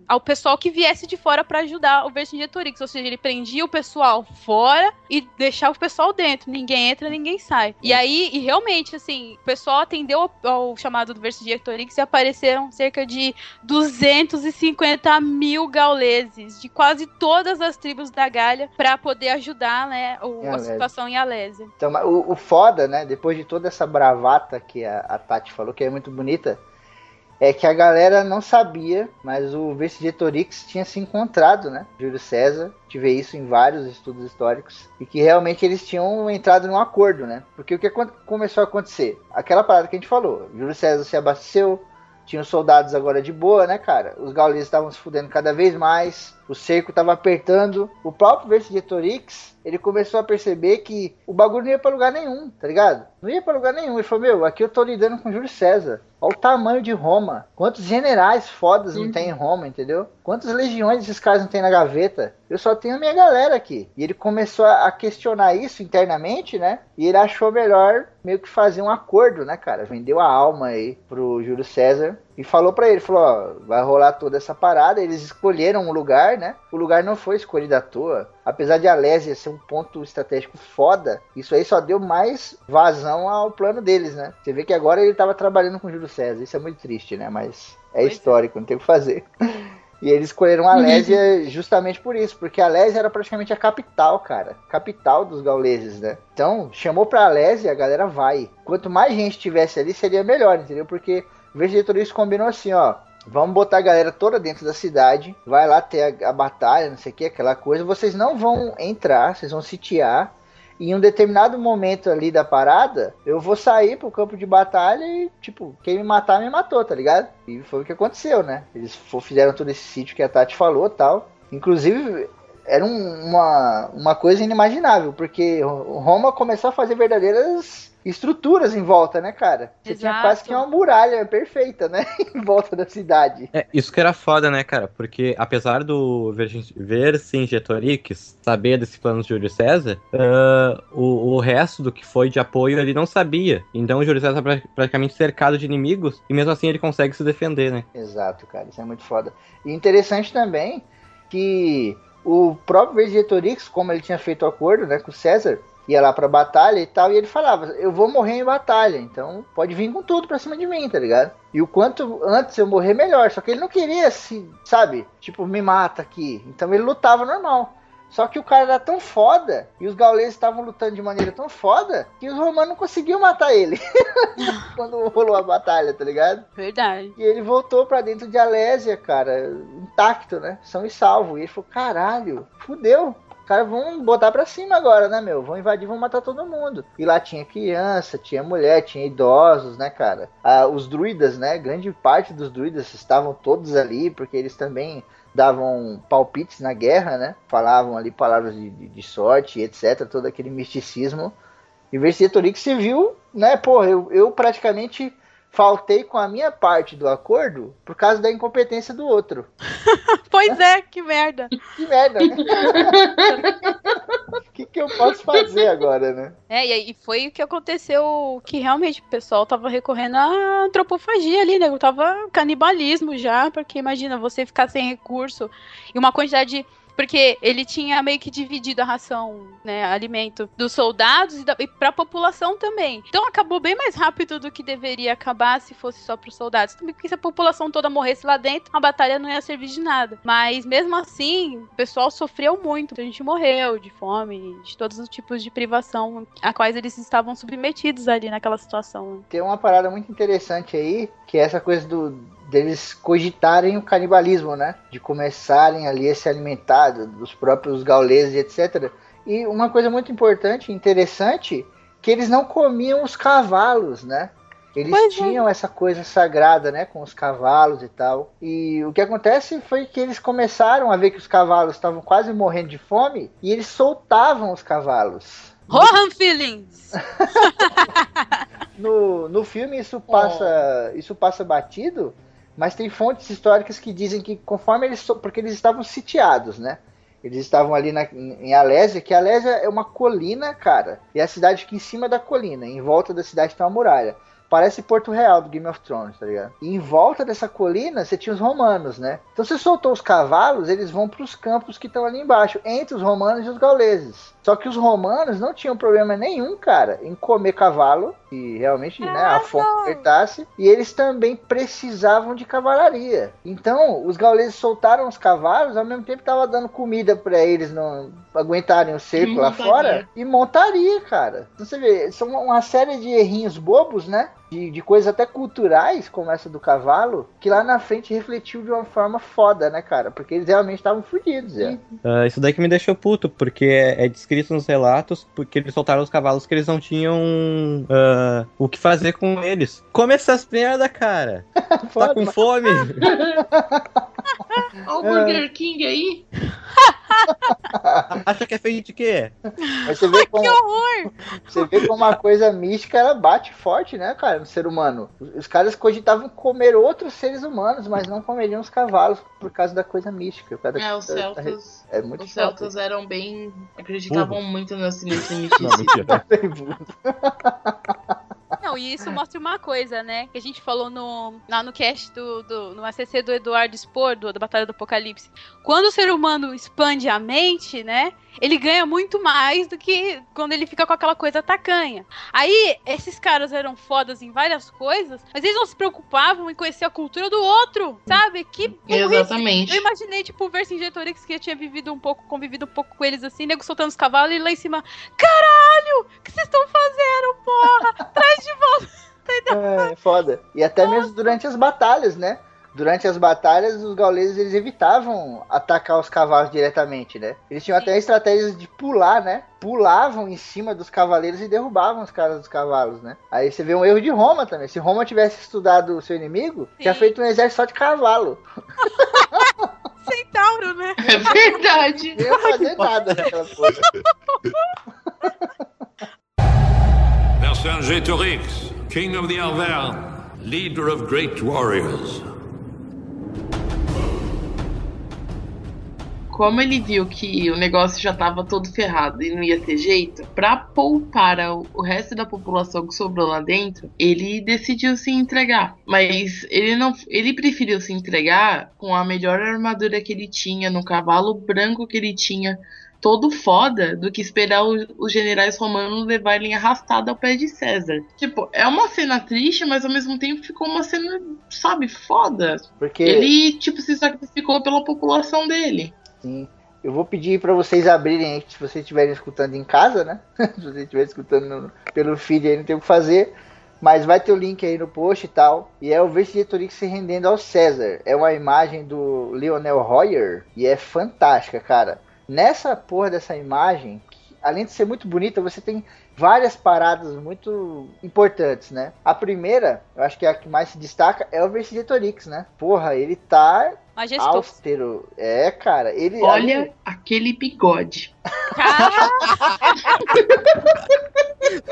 ao pessoal que viesse de fora para ajudar o Vercingetorix, ou seja, ele prendia o pessoal fora e deixava o pessoal dentro, ninguém entra, ninguém sai. E aí, e realmente, assim, o pessoal atendeu ao, ao chamado do Vercingetorix e apareceram cerca de 250 mil gauleses de quase todas as tribos da Galha para poder ajudar ajudar, né, o, a situação em Alésia. Então, o, o, foda, né, depois de toda essa bravata que a, a Tati falou, que é muito bonita, é que a galera não sabia, mas o Vercingetorix tinha se encontrado, né? Júlio César, tive isso em vários estudos históricos, e que realmente eles tinham entrado num acordo, né? Porque o que começou a acontecer? Aquela parada que a gente falou, Júlio César se abasteceu, tinha os soldados agora de boa, né, cara? Os gauleses estavam se fudendo cada vez mais, o cerco estava apertando. O próprio Vercingetorix, ele começou a perceber que o bagulho não ia para lugar nenhum, tá ligado? Não ia para lugar nenhum. Ele falou: Meu, aqui eu tô lidando com Júlio César. Olha o tamanho de Roma. Quantos generais fodas não tem em Roma, entendeu? Quantas legiões esses caras não tem na gaveta? Eu só tenho a minha galera aqui. E ele começou a questionar isso internamente, né? E ele achou melhor meio que fazer um acordo, né, cara? Vendeu a alma aí pro Júlio César e falou para ele, falou, ó, vai rolar toda essa parada, eles escolheram um lugar, né? O lugar não foi escolhido à toa. Apesar de Alésia ser um ponto estratégico foda, isso aí só deu mais vazão ao plano deles, né? Você vê que agora ele tava trabalhando com Júlio César, isso é muito triste, né? Mas é é. histórico, não tem o que fazer. E eles escolheram Alésia justamente por isso, porque Alésia era praticamente a capital, cara. Capital dos gauleses, né? Então, chamou pra Alésia, a galera vai. Quanto mais gente tivesse ali, seria melhor, entendeu? Porque o Vercingetorix combinou assim, ó. Vamos botar a galera toda dentro da cidade. Vai lá ter a, a batalha, não sei o que, aquela coisa. Vocês não vão entrar, vocês vão sitiar em um determinado momento ali da parada, eu vou sair pro campo de batalha e, tipo, quem me matar, me matou, tá ligado? E foi o que aconteceu, né? Eles fizeram todo esse sítio que a Tati falou tal. Inclusive, era um, uma, uma coisa inimaginável, porque Roma começou a fazer verdadeiras estruturas em volta, né, cara? Você Exato. tinha quase que uma muralha perfeita, né? [LAUGHS] em volta da cidade. É, isso que era foda, né, cara? Porque apesar do Vercingetorix saber desse plano de Júlio César, uh, o, o resto do que foi de apoio ele não sabia. Então o Júlio César tá praticamente cercado de inimigos e mesmo assim ele consegue se defender, né? Exato, cara. Isso é muito foda. E interessante também que o próprio Vercingetorix, como ele tinha feito o acordo né, com o César, ia lá pra batalha e tal, e ele falava, eu vou morrer em batalha, então pode vir com tudo pra cima de mim, tá ligado? E o quanto antes eu morrer, melhor. Só que ele não queria se, sabe, tipo, me mata aqui. Então ele lutava normal. Só que o cara era tão foda e os gauleses estavam lutando de maneira tão foda que os romanos não conseguiam matar ele [LAUGHS] quando rolou a batalha, tá ligado? Verdade. E ele voltou pra dentro de Alésia, cara, intacto, né? São e salvo. E ele falou: caralho, fudeu. Caras vão botar pra cima agora, né, meu? Vão invadir, vão matar todo mundo. E lá tinha criança, tinha mulher, tinha idosos, né, cara? Ah, os druidas, né? Grande parte dos druidas estavam todos ali, porque eles também davam palpites na guerra, né? Falavam ali palavras de, de, de sorte, etc. Todo aquele misticismo. E Vercingetorix se viu, né? Pô, eu, eu praticamente faltei com a minha parte do acordo por causa da incompetência do outro. [LAUGHS] pois é, que merda. Que merda, né? O [LAUGHS] que, que eu posso fazer agora, né? É, e aí foi o que aconteceu, que realmente o pessoal tava recorrendo à antropofagia ali, né? Tava canibalismo já, porque imagina, você ficar sem recurso e uma quantidade porque ele tinha meio que dividido a ração, né, alimento dos soldados e, da, e para a população também. Então acabou bem mais rápido do que deveria acabar se fosse só para os soldados. Também porque se a população toda morresse lá dentro, a batalha não ia servir de nada. Mas mesmo assim, o pessoal sofreu muito. A gente morreu de fome, de todos os tipos de privação a quais eles estavam submetidos ali naquela situação. Tem uma parada muito interessante aí, que é essa coisa do deles cogitarem o canibalismo, né? De começarem ali a se alimentar dos próprios gauleses, etc. E uma coisa muito importante, interessante, que eles não comiam os cavalos, né? Eles pois tinham é. essa coisa sagrada, né, com os cavalos e tal. E o que acontece foi que eles começaram a ver que os cavalos estavam quase morrendo de fome e eles soltavam os cavalos. Rohan Feelings! [LAUGHS] no, no filme isso passa, oh. isso passa batido, mas tem fontes históricas que dizem que conforme eles. Porque eles estavam sitiados, né? Eles estavam ali na, em Alésia, que Alésia é uma colina, cara. E a cidade fica em cima da colina. Em volta da cidade tem uma muralha. Parece Porto Real do Game of Thrones, tá ligado? E em volta dessa colina você tinha os romanos, né? Então você soltou os cavalos, eles vão para os campos que estão ali embaixo, entre os romanos e os gauleses. Só que os romanos não tinham problema nenhum, cara, em comer cavalo, e realmente, né, a fome apertasse, e eles também precisavam de cavalaria. Então, os gauleses soltaram os cavalos, ao mesmo tempo estava dando comida para eles não aguentarem o cerco lá fora, e montaria, cara. Então você vê, são uma série de errinhos bobos, né? De, de coisas até culturais, como essa do cavalo, que lá na frente refletiu de uma forma foda, né, cara? Porque eles realmente estavam fodidos, é. Uh, isso daí que me deixou puto, porque é, é, descrito nos relatos porque eles soltaram os cavalos que eles não tinham uh, o que fazer com eles. Come essas merda, cara! [LAUGHS] tá com fome? [LAUGHS] Olha o Burger King aí. [LAUGHS] Acha que é feito de quê? Mas você vê como, que horror! Você vê como uma coisa mística ela bate forte, né, cara, no ser humano. Os caras cogitavam comer outros seres humanos, mas não comeriam os cavalos por causa da coisa mística. é, os celtas. Da, é muito os celtas eram bem. acreditavam muito nesse, nesse misticismo. Não, e isso mostra uma coisa, né? Que a gente falou no, lá no cast do, do no ACC do Eduardo Spor, do, da Batalha do Apocalipse. Quando o ser humano expande a mente, né? Ele ganha muito mais do que quando ele fica com aquela coisa tacanha. Aí, esses caras eram fodas em várias coisas, mas eles não se preocupavam em conhecer a cultura do outro, sabe? Que Exatamente. Eu imaginei, tipo, o Vercingetorix que eu tinha vivido um pouco, convivido um pouco com eles assim, nego soltando os cavalos e lá em cima, caralho, o que vocês estão fazendo, porra? Traz de volta. [LAUGHS] É, foda. E até mesmo durante as batalhas, né? Durante as batalhas, os gauleses eles evitavam atacar os cavalos diretamente, né? Eles tinham até estratégias de pular, né? Pulavam em cima dos cavaleiros e derrubavam os caras dos cavalos, né? Aí você vê um erro de Roma também. Se Roma tivesse estudado o seu inimigo, Sim. tinha feito um exército só de cavalo. [LAUGHS] Centauro, né? É verdade. Não ia fazer nada naquela coisa. Vercingetorix, King of the Arvernes, leader of great warriors. Como ele viu que o negócio já estava todo ferrado e não ia ter jeito, para poupar o resto da população que sobrou lá dentro, ele decidiu se entregar. Mas ele não, ele preferiu se entregar com a melhor armadura que ele tinha, no cavalo branco que ele tinha, todo foda, do que esperar os, generais romanos levarem arrastado ao pé de César. Tipo, é uma cena triste, mas ao mesmo tempo ficou uma cena, sabe, foda. Porque ele, tipo, se sacrificou pela população dele. Sim. eu vou pedir para vocês abrirem se vocês estiverem escutando em casa, né? [LAUGHS] se vocês estiverem escutando no- pelo feed aí, não tem o que fazer. Mas vai ter o link aí no post e tal. E é o Vercingetorix se rendendo ao César. É uma imagem do Lionel Royer e é fantástica, cara. Nessa porra dessa imagem, que, além de ser muito bonita, você tem várias paradas muito importantes, né? A primeira, eu acho que é a que mais se destaca, é o Vercingetorix, né? Porra, ele tá Majestoso. austero. É, cara, ele Olha ali- aquele bigode. Cara,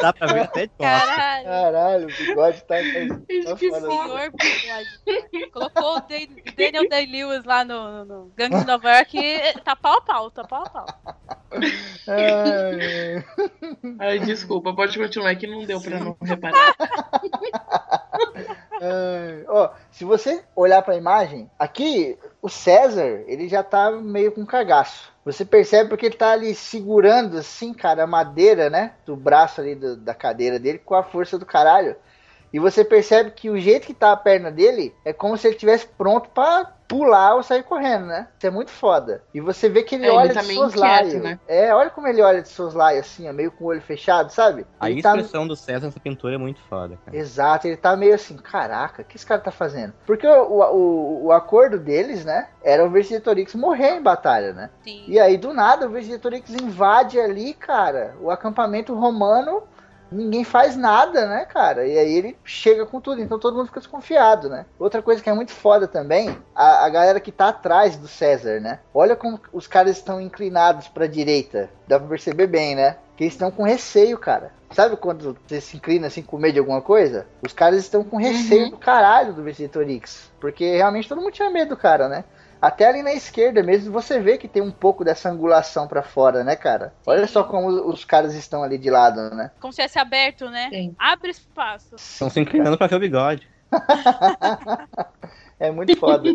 Dá pra ver até de caralho. Caralho, o bigode tá, tá que foda. Senhor bigode. Colocou o Dan- Daniel Day-Lewis lá no, no, no Gangue de Nova York e tá pau a pau, tá pau a pau. Ai, Ai, desculpa, pode continuar que não deu pra não reparar. [LAUGHS] Ó, se você olhar pra imagem, aqui o César, ele já tá meio com cagaço. Você percebe porque ele tá ali segurando assim, cara, a madeira, né? Do braço ali do- da cadeira dele com a força do caralho. E você percebe que o jeito que tá a perna dele é como se ele estivesse pronto pra pular ou sair correndo, né? Isso é muito foda. E você vê que ele É, ele olha tá de meio soslaio. né? É, olha como ele olha de soslaio, assim, ó, meio com o olho fechado, sabe? A Ele tá- expressão do César nessa pintura é muito foda, cara. Exato, ele tá meio assim, caraca, o que esse cara tá fazendo? Porque o, o, o acordo deles, né, era o Vercingetorix morrer em batalha, né? Sim. E aí, do nada, o Vercingetorix invade ali, cara, o acampamento romano, ninguém faz nada, né, cara? E aí ele chega com tudo, então todo mundo fica desconfiado, né? Outra coisa que é muito foda também, a, a galera que tá atrás do César, né? Olha como os caras estão inclinados pra direita, dá pra perceber bem, né? Que eles estão com receio, cara. Sabe quando você se inclina assim com medo de alguma coisa? Os caras estão com receio Uhum. do caralho do Vercingetorix. Porque realmente todo mundo tinha medo do cara, né? Até ali na esquerda mesmo você vê que tem um pouco dessa angulação pra fora, né, cara? Olha só como os caras estão ali de lado, né? Como se tivesse aberto, né? Sim. Abre espaço. Estão se inclinando pra ver o bigode. [LAUGHS] É muito foda.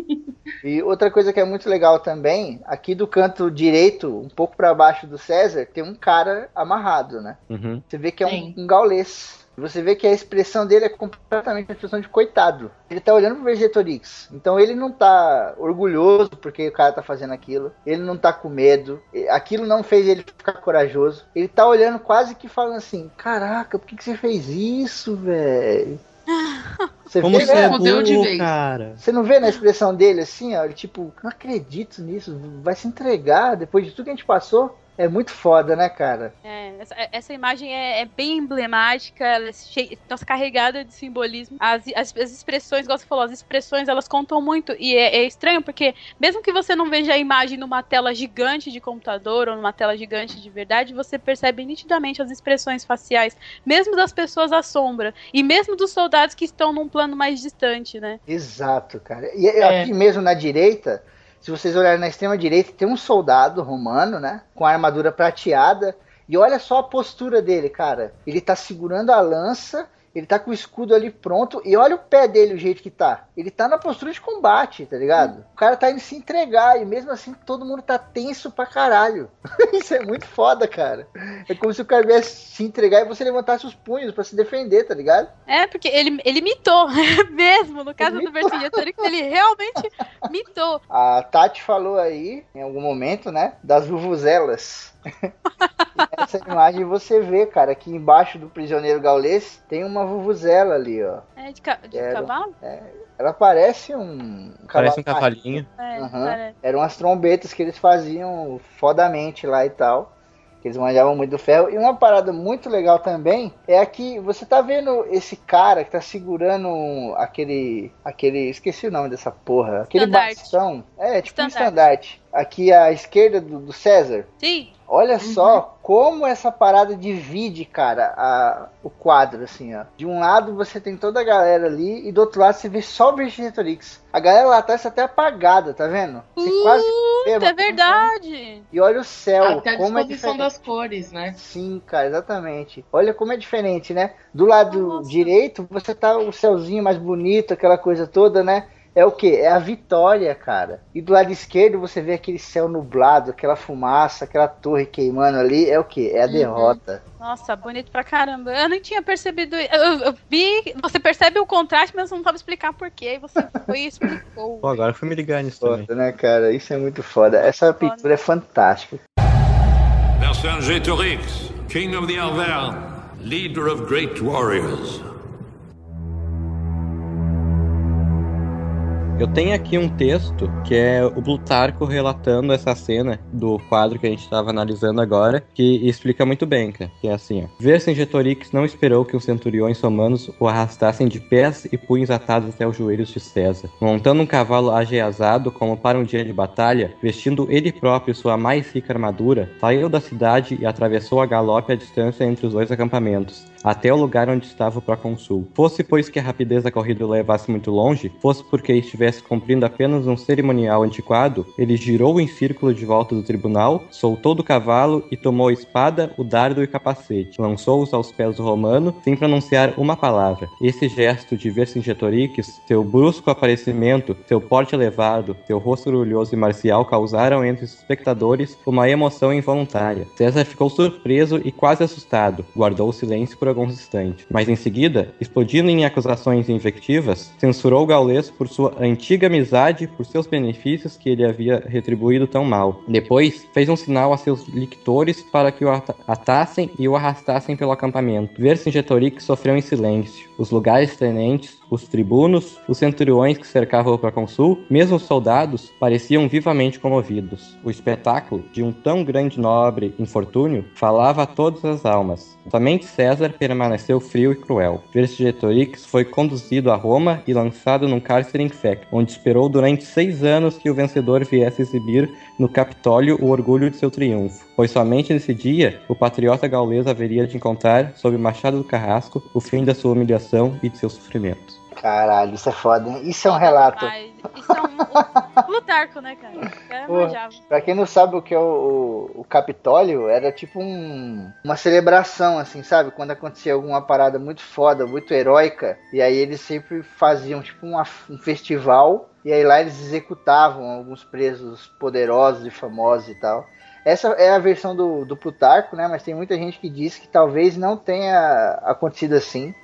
e outra coisa que é muito legal também, aqui do canto direito, um pouco pra baixo do César, tem um cara amarrado, né? Uhum. Você vê que é um, um gaulês. Você vê que a expressão dele é completamente uma expressão de coitado. Ele tá olhando pro Vergetorix. Então ele não tá orgulhoso porque o cara tá fazendo aquilo. Ele não tá com medo. Aquilo não fez ele ficar corajoso. Ele tá olhando quase que falando assim: Caraca, por que, que você fez isso, velho? [LAUGHS] Você Como vê, você né? é Fudeu de burro, vez. cara. Você não vê na expressão dele assim, ó? Ele tipo, não acredito nisso, vai se entregar depois de tudo que a gente passou. É muito foda, né, cara? É, essa, essa imagem é, é bem emblemática, ela é cheia, nossa, carregada de simbolismo. As, as, as expressões, igual você falou, as expressões elas contam muito. E é, é estranho porque, mesmo que você não veja a imagem numa tela gigante de computador ou numa tela gigante de verdade, você percebe nitidamente as expressões faciais, mesmo das pessoas à sombra. E mesmo dos soldados que estão num plano mais distante, né? Exato, cara. E É. aqui mesmo na direita, se vocês olharem na extrema direita, tem um soldado romano, né? Com a armadura prateada. E olha só a postura dele, cara. Ele tá segurando a lança, ele tá com o escudo ali pronto. E olha o pé dele, o jeito que tá. Ele tá na postura de combate, tá ligado? O cara tá indo se entregar. E mesmo assim, todo mundo tá tenso pra caralho. [LAUGHS] Isso é muito foda, cara. É como se o cara viesse se entregar e você levantasse os punhos pra se defender, tá ligado? É, porque ele, ele mitou, [LAUGHS] mesmo. No caso Ele do Vercingetorix, ele realmente mitou. A Tati falou aí, em algum momento, né? Das vuvuzelas. [LAUGHS] E Nessa imagem você vê, cara, que embaixo do prisioneiro gaulês tem uma vuvuzela ali, ó. É de, ca- de Quero. cavalo? Ela parece um Parece um cavalinho. É, Aham. parece. Eram as trombetas que eles faziam fodamente lá e tal. Que eles manjavam muito do ferro. E uma parada muito legal também é aqui, você tá vendo esse cara que tá segurando um- aquele. aquele. Esqueci o nome dessa porra. Aquele Estandarte. bastão. É, tipo um Estandarte. estandarte. Aqui à esquerda do, do César. Sim, Olha só como essa parada divide, cara, a- o quadro, assim, ó. De um lado você tem toda a galera ali e do outro lado você vê só o Vercingetorix. A galera lá atrás tá até apagada, tá vendo? Você quase vê, é verdade. E olha o céu, Até a como é diferente. das cores, né? Sim, cara, exatamente. Olha como é diferente, né? Do lado Nossa. direito você tá o céuzinho mais bonito, aquela coisa toda, né? É o que? É a vitória, cara. E do lado esquerdo você vê aquele céu nublado, aquela fumaça, aquela torre queimando ali. É o que? É a Uhum. derrota. Nossa, bonito pra caramba. Eu nem tinha percebido. Eu, eu vi. Você percebe o contraste, mas não sabe explicar por quê. E você foi e explicou. Pô, agora eu fui me ligar nisso também. Foda, né, cara? Isso é muito foda. Essa pintura é fantástica. Vercingétorix, King of the Alverne, leader of great warriors. Eu tenho aqui um texto que é o Plutarco relatando essa cena do quadro que a gente estava analisando agora, que explica muito bem. Que é assim. Vercingetorix não esperou que os centuriões romanos o arrastassem de pés e punhos atados até os joelhos de César. Montando um cavalo ageazado como para um dia de batalha, vestindo ele próprio sua mais rica armadura, saiu da cidade e atravessou a galope a distância entre os dois acampamentos, até o lugar onde estava o procônsul. Fosse pois que a rapidez da corrida o levasse muito longe, fosse porque estivesse cumprindo apenas um cerimonial antiquado, ele girou em círculo de volta do tribunal, soltou do cavalo e tomou a espada, o dardo e o capacete. Lançou-os aos pés do romano, sem pronunciar uma palavra. Esse gesto de Vercingetorix, seu brusco aparecimento, seu porte elevado, seu rosto orgulhoso e marcial causaram entre os espectadores uma emoção involuntária. César ficou surpreso e quase assustado, guardou o silêncio por alguns instantes. Mas em seguida, explodindo em acusações invectivas, censurou gaulês por sua antiga amizade por seus benefícios que ele havia retribuído tão mal. Depois, fez um sinal a seus lictores para que o ata- atassem e o arrastassem pelo acampamento. Vercingetorix sofreu em silêncio. Os lugares tenentes, os tribunos, os centuriões que cercavam o procônsul, mesmo os soldados, pareciam vivamente comovidos. O espetáculo de um tão grande nobre infortúnio falava a todas as almas. Somente César permaneceu frio e cruel. Vercingetorix foi conduzido a Roma e lançado num cárcere infecto, onde esperou durante seis anos que o vencedor viesse exibir no Capitólio o orgulho de seu triunfo, pois somente nesse dia o patriota gaulês haveria de encontrar, sob o machado do carrasco, o fim da sua humilhação e de seus sofrimentos. Caralho, isso é foda, hein? Isso é um relato. Ai, isso é um, um Plutarco, né, cara? Cara manjava. Pra quem não sabe o que é o, o, o Capitólio, era tipo um, uma celebração, assim, sabe? Quando acontecia alguma parada muito foda, muito heróica, e aí eles sempre faziam tipo uma- um festival, e aí lá eles executavam alguns presos poderosos e famosos e tal. Essa é a versão do, do Plutarco, né? Mas tem muita gente que diz que talvez não tenha acontecido assim.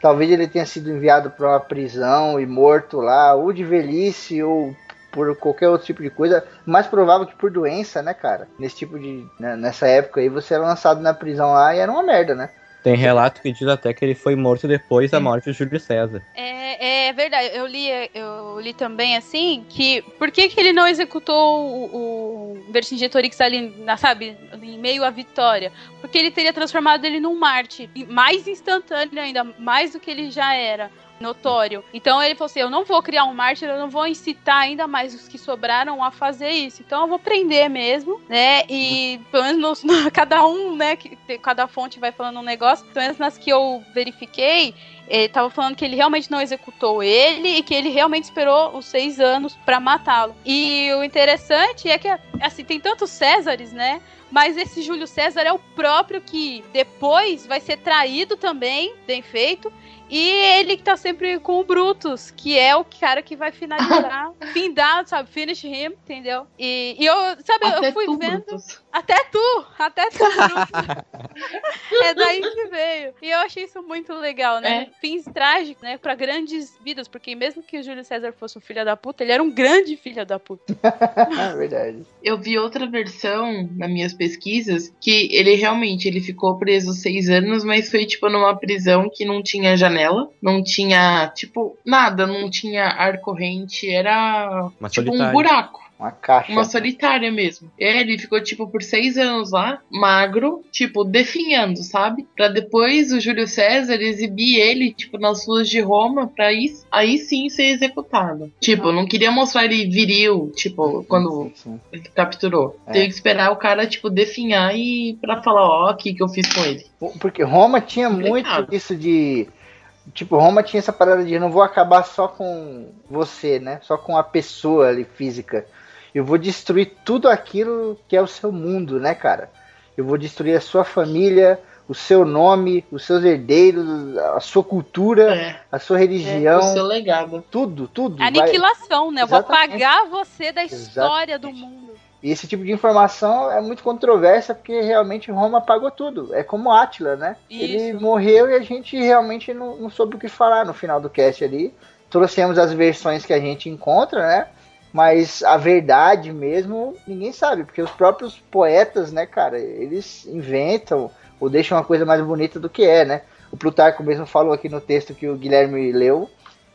Talvez ele tenha sido enviado para uma prisão e morto lá, ou de velhice, ou por qualquer outro tipo de coisa. Mais provável que por doença, né, cara? Nesse tipo de. né, nessa época aí, você era lançado na prisão lá e era uma merda, né? Tem relato que diz até que ele foi morto depois da morte de Júlio César. É, é verdade, eu li, eu li também assim que por que, que ele não executou o, o Vercingetorix ali, na, sabe, em meio à vitória? Porque ele teria transformado ele num mártir, e mais instantâneo ainda, mais do que ele já era. Notório. Então ele falou assim: eu não vou criar um mártir, eu não vou incitar ainda mais os que sobraram a fazer isso. Então eu vou prender mesmo, né? E pelo menos nos- [LAUGHS] cada um, né? Que, cada fonte vai falando um negócio. Pelo menos nas que eu verifiquei, ele tava falando que ele realmente não executou ele e que ele realmente esperou os seis anos pra matá-lo. E o interessante é que, assim, tem tantos Césares, né? Mas esse Júlio César é o próprio que depois vai ser traído também, bem feito. E ele que tá sempre com o Brutus, que é o cara que vai finalizar, [LAUGHS] findar, sabe? Finish him, entendeu? E, e eu, sabe, Até eu fui tu, vendo. Brutus. Até tu! Até tu, [LAUGHS] Brutus. é daí que veio. E eu achei isso muito legal, né? É. Fins trágicos, né? Pra grandes vidas, porque mesmo que o Júlio César fosse um filho da puta, ele era um grande filho da puta. [LAUGHS] É verdade. Eu vi outra versão nas minhas pesquisas que ele realmente ele ficou preso seis anos, mas foi tipo numa prisão que não tinha janela, não tinha tipo nada, não tinha ar corrente, era Uma tipo um buraco. Uma caixa. Uma solitária mesmo. Ele ficou, tipo, por seis anos lá, magro, tipo, definhando, sabe? Pra depois o Júlio César exibir ele, tipo, nas ruas de Roma, pra aí, aí sim ser executado. Tipo, não queria mostrar ele viril, tipo, quando Sim, sim. ele capturou. É. Teve que esperar o cara, tipo, definhar e pra falar, ó, o que que eu fiz com ele. Porque Roma tinha muito isso de. Tipo, Roma tinha essa parada de eu não vou acabar só com você, né? Só com a pessoa ali física. Eu vou destruir tudo aquilo que é o seu mundo, né, cara? Eu vou destruir a sua família, o seu nome, os seus herdeiros, a sua cultura, É, a sua é religião, o seu legado. tudo, tudo. vai- Aniquilação, né? Eu vou Exatamente. apagar você da Exatamente. história do mundo. E esse tipo de informação é muito controversa porque realmente Roma apagou tudo. É como Átila, né? Ele Isso. morreu e a gente realmente não, não soube o que falar no final do cast ali. Trouxemos as versões que a gente encontra, né? Mas a verdade mesmo, ninguém sabe, porque os próprios poetas, né, cara, eles inventam ou deixam uma coisa mais bonita do que é, né? O Plutarco mesmo falou aqui no texto que o Guilherme leu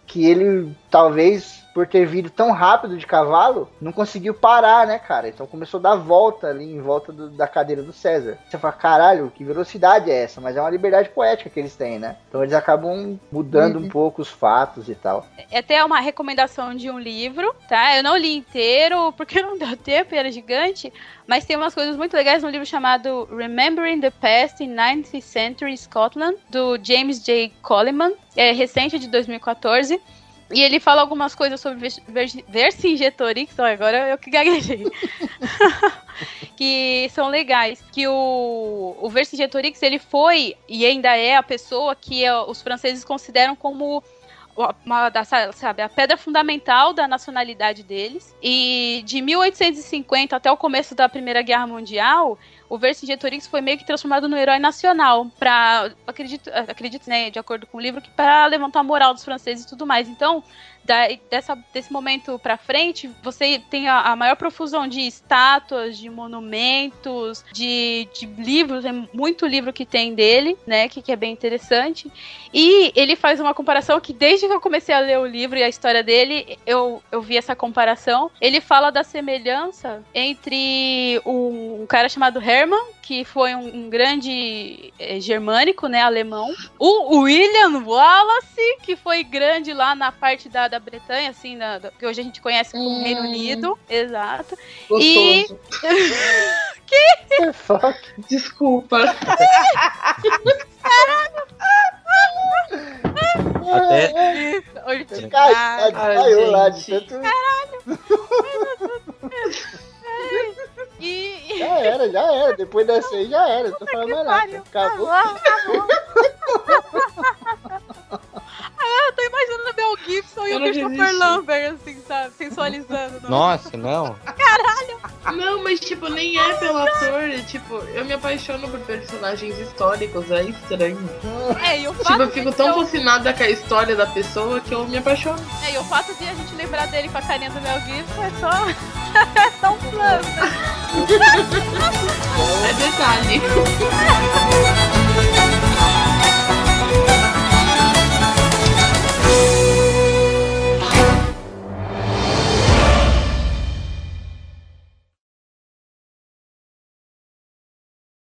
que ele talvez por ter vindo tão rápido de cavalo, não conseguiu parar, né, cara? Então começou a dar volta ali em volta do- da cadeira do César. Você fala, caralho, que velocidade é essa? Mas é uma liberdade poética que eles têm, né? Então eles acabam mudando um pouco os fatos e tal. É até uma recomendação de um livro, tá? Eu não li inteiro [LAUGHS] porque não deu tempo e era gigante, mas tem umas coisas muito legais no livro chamado Remembering the Past in 19th Century Scotland, do James J. Coleman, é recente de 2014. E ele fala algumas coisas sobre Vercingetorix, agora eu que gaguejei. [LAUGHS] que são legais. Que o, o Vercingetorix, ele foi e ainda é a pessoa que eh, os franceses consideram como uma sabe, a pedra fundamental da nacionalidade deles. E de 1850 até o começo da Primeira Guerra Mundial, o Vercingetorix foi meio que transformado no herói nacional para acredito, acredito, né, de acordo com o livro, que para levantar a moral dos franceses e tudo mais. Então, da, dessa, desse momento para frente, você tem a, a, maior profusão de estátuas, de monumentos, de, de livros, tem muito livro que tem dele, né, que, que é bem interessante. E ele faz uma comparação que desde que eu comecei a ler o livro e a história dele, eu, eu vi essa comparação. Ele fala da semelhança entre um, um cara chamado Hermann, que foi um, um grande é, germânico, né, alemão, o William Wallace, que foi grande lá na parte da, da Bretanha, assim, da, da, que hoje a gente conhece como hum. Reino Unido, exato. Gostoso. E [LAUGHS] que? Fuck. Desculpa. Até. Cai, caiu lá de tanto. Caralho! [LAUGHS] E... Já era, já era. Depois dessa aí já era. Não tô falando mais nada. Acabou. Acabou. [LAUGHS] ah, eu tô imaginando o Mel Gibson e o Christopher Lambert, assim, sabe? Sensualizando. Não. Nossa, não. Caralho! Não, mas tipo, nem é pelo ator. Tipo, eu me apaixono por personagens históricos, é estranho. É, e o fato tipo, eu fico tão eu... fascinada com a história da pessoa que eu me apaixono. É, e o fato de a gente lembrar dele com a carinha do Mel Gibson é só. [LAUGHS] é só um plano, né? [LAUGHS] é detalhe. [LAUGHS]